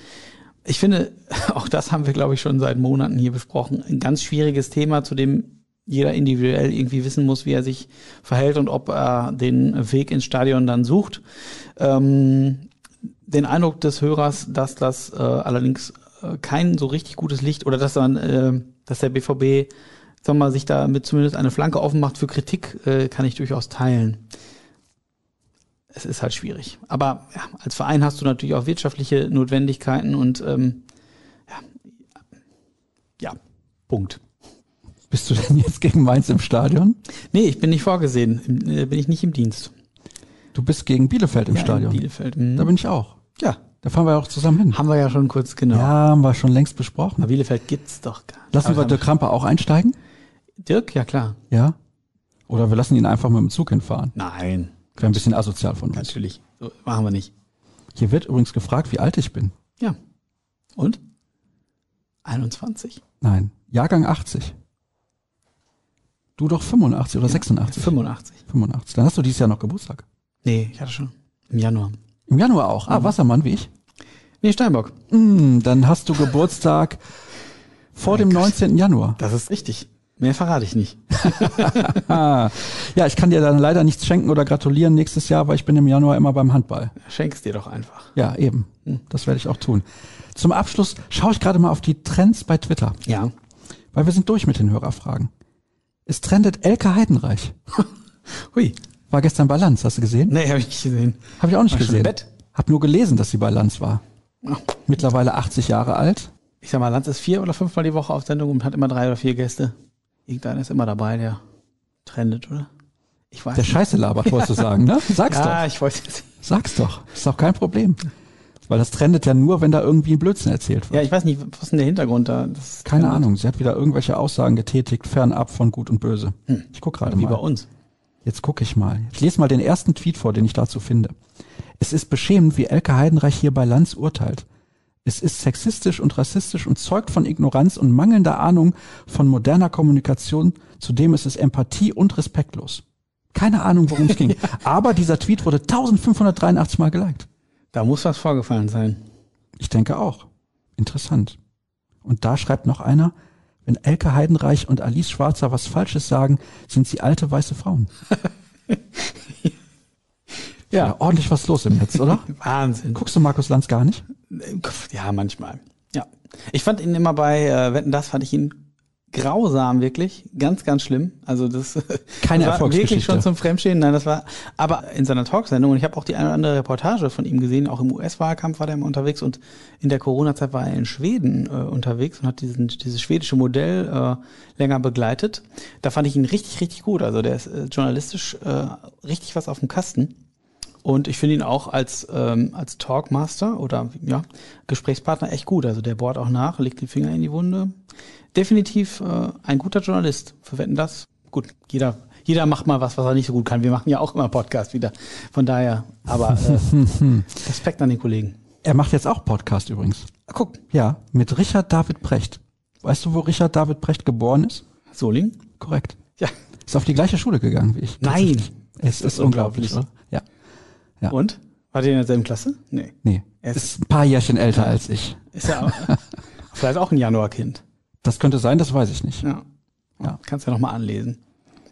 Ich finde, [LAUGHS] auch das haben wir, glaube ich, schon seit Monaten hier besprochen. Ein ganz schwieriges Thema, zu dem jeder individuell irgendwie wissen muss, wie er sich verhält und ob er den Weg ins Stadion dann sucht. Ähm, den Eindruck des Hörers, dass das äh, allerdings äh, kein so richtig gutes Licht oder dass dann, äh, dass der BVB, sagen wir mal, sich damit zumindest eine Flanke offen macht für Kritik, äh, kann ich durchaus teilen. Es ist halt schwierig. Aber ja, als Verein hast du natürlich auch wirtschaftliche Notwendigkeiten und ähm, ja, ja, Punkt. Bist du denn jetzt gegen Mainz im Stadion? Nee, ich bin nicht vorgesehen. Äh, Bin ich nicht im Dienst. Du bist gegen Bielefeld im Ja, Stadion. Bielefeld. Mhm. Da bin ich auch. Ja, Da fahren wir auch zusammen hin. haben wir ja schon kurz genau. Ja, haben wir schon längst besprochen. Aber Bielefeld gibt's doch gar nicht. Lassen wir Aber Dirk Kramper auch einsteigen? Dirk, ja klar. Ja? Oder wir lassen ihn einfach mit dem Zug hinfahren. Nein, Wäre ein bisschen asozial von uns. natürlich. So, machen wir nicht. Hier wird übrigens gefragt, wie alt ich bin. Ja. Und? 21. Nein, Jahrgang 80. Du doch 85 oder 86? 85. 85. Dann hast du dieses Jahr noch Geburtstag. Nee, ich hatte schon. Im Januar. Im Januar auch. Ah, Wassermann wie ich. Nee, Steinbock. Hm, dann hast du Geburtstag vor dem 19. Januar. Das ist richtig. Mehr verrate ich nicht. [LAUGHS] Ja, ich kann dir dann leider nichts schenken oder gratulieren nächstes Jahr, weil ich bin im Januar immer beim Handball. Schenk's dir doch einfach. Ja, eben. Das werde ich auch tun. Zum Abschluss schaue ich gerade mal auf die Trends bei Twitter, Ja. weil wir sind durch mit den Hörerfragen. Es trendet Elke Heidenreich. [LAUGHS] Hui. War gestern bei Lanz, hast du gesehen? Nee, habe ich nicht gesehen. Habe ich auch nicht War schon gesehen. im Bett? Hab nur gelesen, dass sie bei Lanz war. Ah. Mittlerweile 80 Jahre alt. Ich sag mal, Lanz ist vier oder fünfmal die Woche auf Sendung und hat immer drei oder vier Gäste. Irgendeiner ist immer dabei, der trendet, oder? Ich weiß Der nicht. Scheiße labert, wolltest du sagen, ne? [LAUGHS] Sag's Ja, doch. ich wollte jetzt. Sag's doch. Ist doch kein Problem. Weil das trendet ja nur, wenn da irgendwie ein Blödsinn erzählt wird. Ja, ich weiß nicht, was ist denn der Hintergrund da? Keine trendet. Ahnung. Sie hat wieder irgendwelche Aussagen getätigt, fernab von Gut und Böse. Ich guck gerade Hm. Wie bei mal. uns. Jetzt gucke ich mal. Ich lese mal den ersten Tweet vor, den ich dazu finde. Es ist beschämend, wie Elke Heidenreich hier bei Lanz urteilt. Es ist sexistisch und rassistisch und zeugt von Ignoranz und mangelnder Ahnung von moderner Kommunikation. Zudem ist es Empathie und respektlos. Keine Ahnung, worum es ging. [LAUGHS] Aber dieser Tweet wurde 1583 Mal geliked. Da muss was vorgefallen sein. Ich denke auch. Interessant. Und da schreibt noch einer, wenn Elke Heidenreich und Alice Schwarzer was Falsches sagen, sind sie alte weiße Frauen. [LAUGHS] ja, ordentlich was los im Netz, oder? [LAUGHS] Wahnsinn. Guckst du Markus Lanz gar nicht? Ja, manchmal. Ja. Ich fand ihn immer bei äh, Wetten, das fand ich ihn grausam, wirklich. Ganz, ganz schlimm. Also das, [LAUGHS] Keine das war wirklich schon zum Fremdstehen. Nein, das war, aber in seiner Talksendung, und ich habe auch die eine oder andere Reportage von ihm gesehen, auch im US-Wahlkampf war der immer unterwegs und in der Corona-Zeit war er in Schweden äh, unterwegs und hat diesen, dieses schwedische Modell äh, länger begleitet. Da fand ich ihn richtig, richtig gut. Also der ist äh, journalistisch äh, richtig was auf dem Kasten. Und ich finde ihn auch als, ähm, als Talkmaster oder ja, Gesprächspartner echt gut. Also der bohrt auch nach, legt den Finger in die Wunde. Definitiv äh, ein guter Journalist. Für Wetten das. Gut, jeder, jeder macht mal was, was er nicht so gut kann. Wir machen ja auch immer Podcast wieder. Von daher, aber äh, [LAUGHS] Respekt an den Kollegen. Er macht jetzt auch Podcast übrigens. Guck, Ja, mit Richard David Brecht. Weißt du, wo Richard David Brecht geboren ist? Soling. Korrekt. Ja. Ist auf die gleiche Schule gegangen wie ich. Nein. Es ist, ist unglaublich, unglaublich. Ja. Ja. Und? War der in derselben Klasse? Nee. Nee. Er ist- ist ein paar Jährchen älter als ich. Ist ja auch, [LAUGHS] vielleicht auch ein Januarkind. Das könnte sein, das weiß ich nicht. Ja. Ja. Kannst ja noch mal anlesen.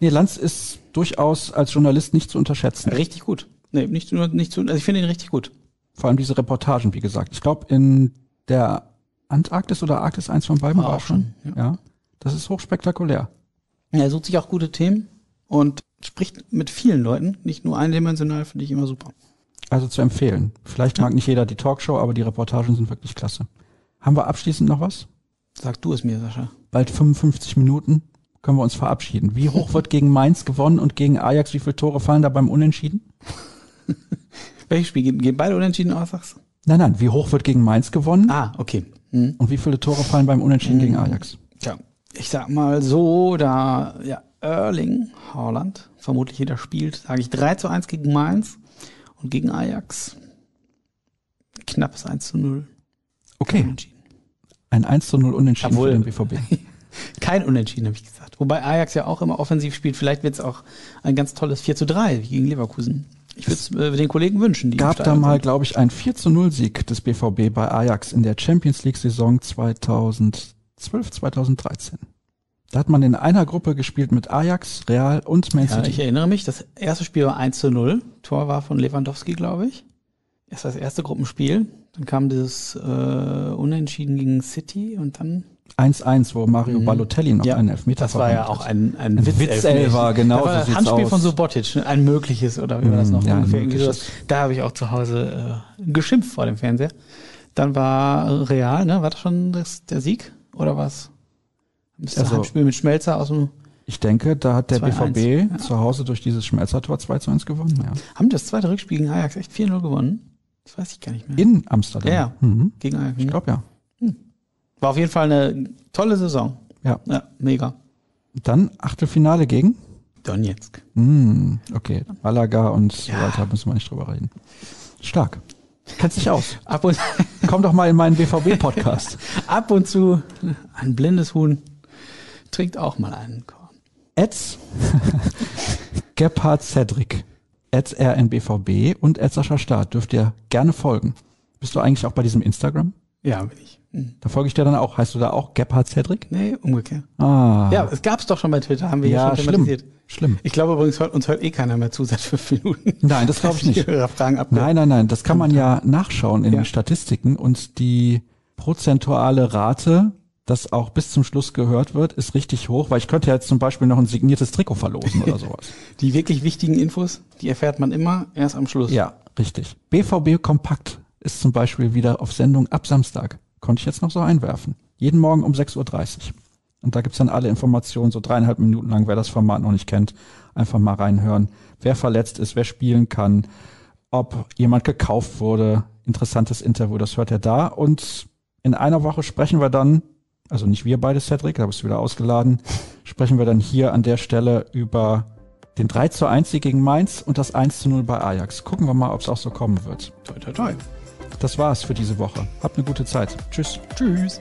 Nee, Lanz ist durchaus als Journalist nicht zu unterschätzen. Richtig gut. Nee, nicht nur, nicht zu, also ich finde ihn richtig gut. Vor allem diese Reportagen, wie gesagt. Ich glaube, in der Antarktis oder Arktis, eins von beiden War war, auch schon. schon, Ja. Das ist hochspektakulär. Er sucht sich auch gute Themen und spricht mit vielen Leuten, nicht nur eindimensional, finde ich immer super. Also zu empfehlen. Vielleicht mag nicht jeder die Talkshow, aber die Reportagen sind wirklich klasse. Haben wir abschließend noch was? Sag du es mir, Sascha. Bald 55 Minuten. Können wir uns verabschieden. Wie hoch wird gegen Mainz gewonnen und gegen Ajax? Wie viele Tore fallen da beim Unentschieden? [LAUGHS] Welches Spiel gehen, beide unentschieden aus, sagst du? Nein, nein. Wie hoch wird gegen Mainz gewonnen Ah, okay. Hm. und wie viele Tore fallen beim Unentschieden gegen Ajax? Tja, ich sag mal so, da, ja, Erling Haaland, vermutlich jeder spielt, sage ich 3 zu 1 gegen Mainz und gegen Ajax. Knappes 1 zu 0. Okay, ein 1 zu 0 Unentschieden Jawohl. für den BVB. [LAUGHS] Kein Unentschieden, habe ich gesagt. Wobei Ajax ja auch immer offensiv spielt. Vielleicht wird es auch ein ganz tolles 4 zu 3 wie gegen Leverkusen. Ich würde es äh, den Kollegen wünschen. Die im gab da mal, glaube ich, einen 4 zu 0 Sieg des BVB bei Ajax in der Champions League Saison 2012, 2013. Da hat man in einer Gruppe gespielt mit Ajax, Real und Man Ja, ich City. erinnere mich, das erste Spiel war 1 zu 0. Tor war von Lewandowski, glaube ich. Das war das erste Gruppenspiel. Dann kam dieses äh, Unentschieden gegen City und dann 1-1, wo Mario Balotelli noch Ja, einen Elfmeter Das war ja auch ein, ein, Ein Witzelf. Witzelfer, genau, Das war so das Handspiel aus. von Subotic, ne? ein mögliches oder wie war das Mm, noch? ja, ungefähr sowas. Da habe ich auch zu Hause äh, geschimpft vor dem Fernseher. Dann war Real, ne? War das schon das, der Sieg oder was? Das Also- Handspiel mit Schmelzer aus dem. Ich denke, da hat der 2-1, BVB ja. zu Hause durch dieses Schmelzertor 2 zu 1 gewonnen. Ja. Haben das zweite Rückspiel gegen Ajax echt 4-0 gewonnen? Das weiß ich gar nicht mehr. In Amsterdam. Ja, ja. Mhm. Gegen Ajax. Ich ne? glaube ja. War auf jeden Fall eine tolle Saison. Ja. Ja, mega. Dann Achtelfinale gegen? Donetsk. Hm, okay. Malaga und so weiter müssen wir nicht drüber reden. Stark. Kennst dich aus. [LAUGHS] Ab und, Komm doch mal in meinen BVB-Podcast. [LAUGHS] ab und zu ein blindes Huhn trinkt auch mal einen Korn. Eds [LAUGHS] Gebhard Cedric, Eds RNBVB und Ed Sascha Staat dürft ihr gerne folgen. Bist du eigentlich auch bei diesem Instagram? Ja, bin ich. Hm. Da folge ich dir dann auch. Heißt du da auch Gebhard Cedric? Nee, umgekehrt. Ah. Ja, es gab's doch schon bei Twitter, haben wir ja ja schon schlimm. thematisiert. Schlimm. Ich glaube übrigens, hört, uns hört eh keiner mehr zu seit fünf Minuten. Nein, das glaube ich nicht. Fragen. Nein, nein, nein. Das kann man ja nachschauen in Ja. den Statistiken und die prozentuale Rate, das auch bis zum Schluss gehört wird, ist richtig hoch, weil ich könnte ja jetzt zum Beispiel noch ein signiertes Trikot verlosen oder [LAUGHS] sowas. Die wirklich wichtigen Infos, die erfährt man immer erst am Schluss. Ja, richtig. BVB Kompakt ist zum Beispiel wieder auf Sendung ab Samstag. Konnte ich jetzt noch so einwerfen. Jeden Morgen um 6.30 Uhr. Und da gibt's dann alle Informationen, so dreieinhalb Minuten lang, wer das Format noch nicht kennt, einfach mal reinhören. Wer verletzt ist, wer spielen kann, ob jemand gekauft wurde. Interessantes Interview, das hört ihr da. Und in einer Woche sprechen wir dann, also nicht wir beide, Cedric, da bist du wieder ausgeladen, sprechen wir dann hier an der Stelle über den 3 zu 1 Sieg gegen Mainz und das 1 zu 0 bei Ajax. Gucken wir mal, ob es auch so kommen wird. Toi, toi, toi. Das war's für diese Woche. Habt eine gute Zeit. Tschüss. Tschüss.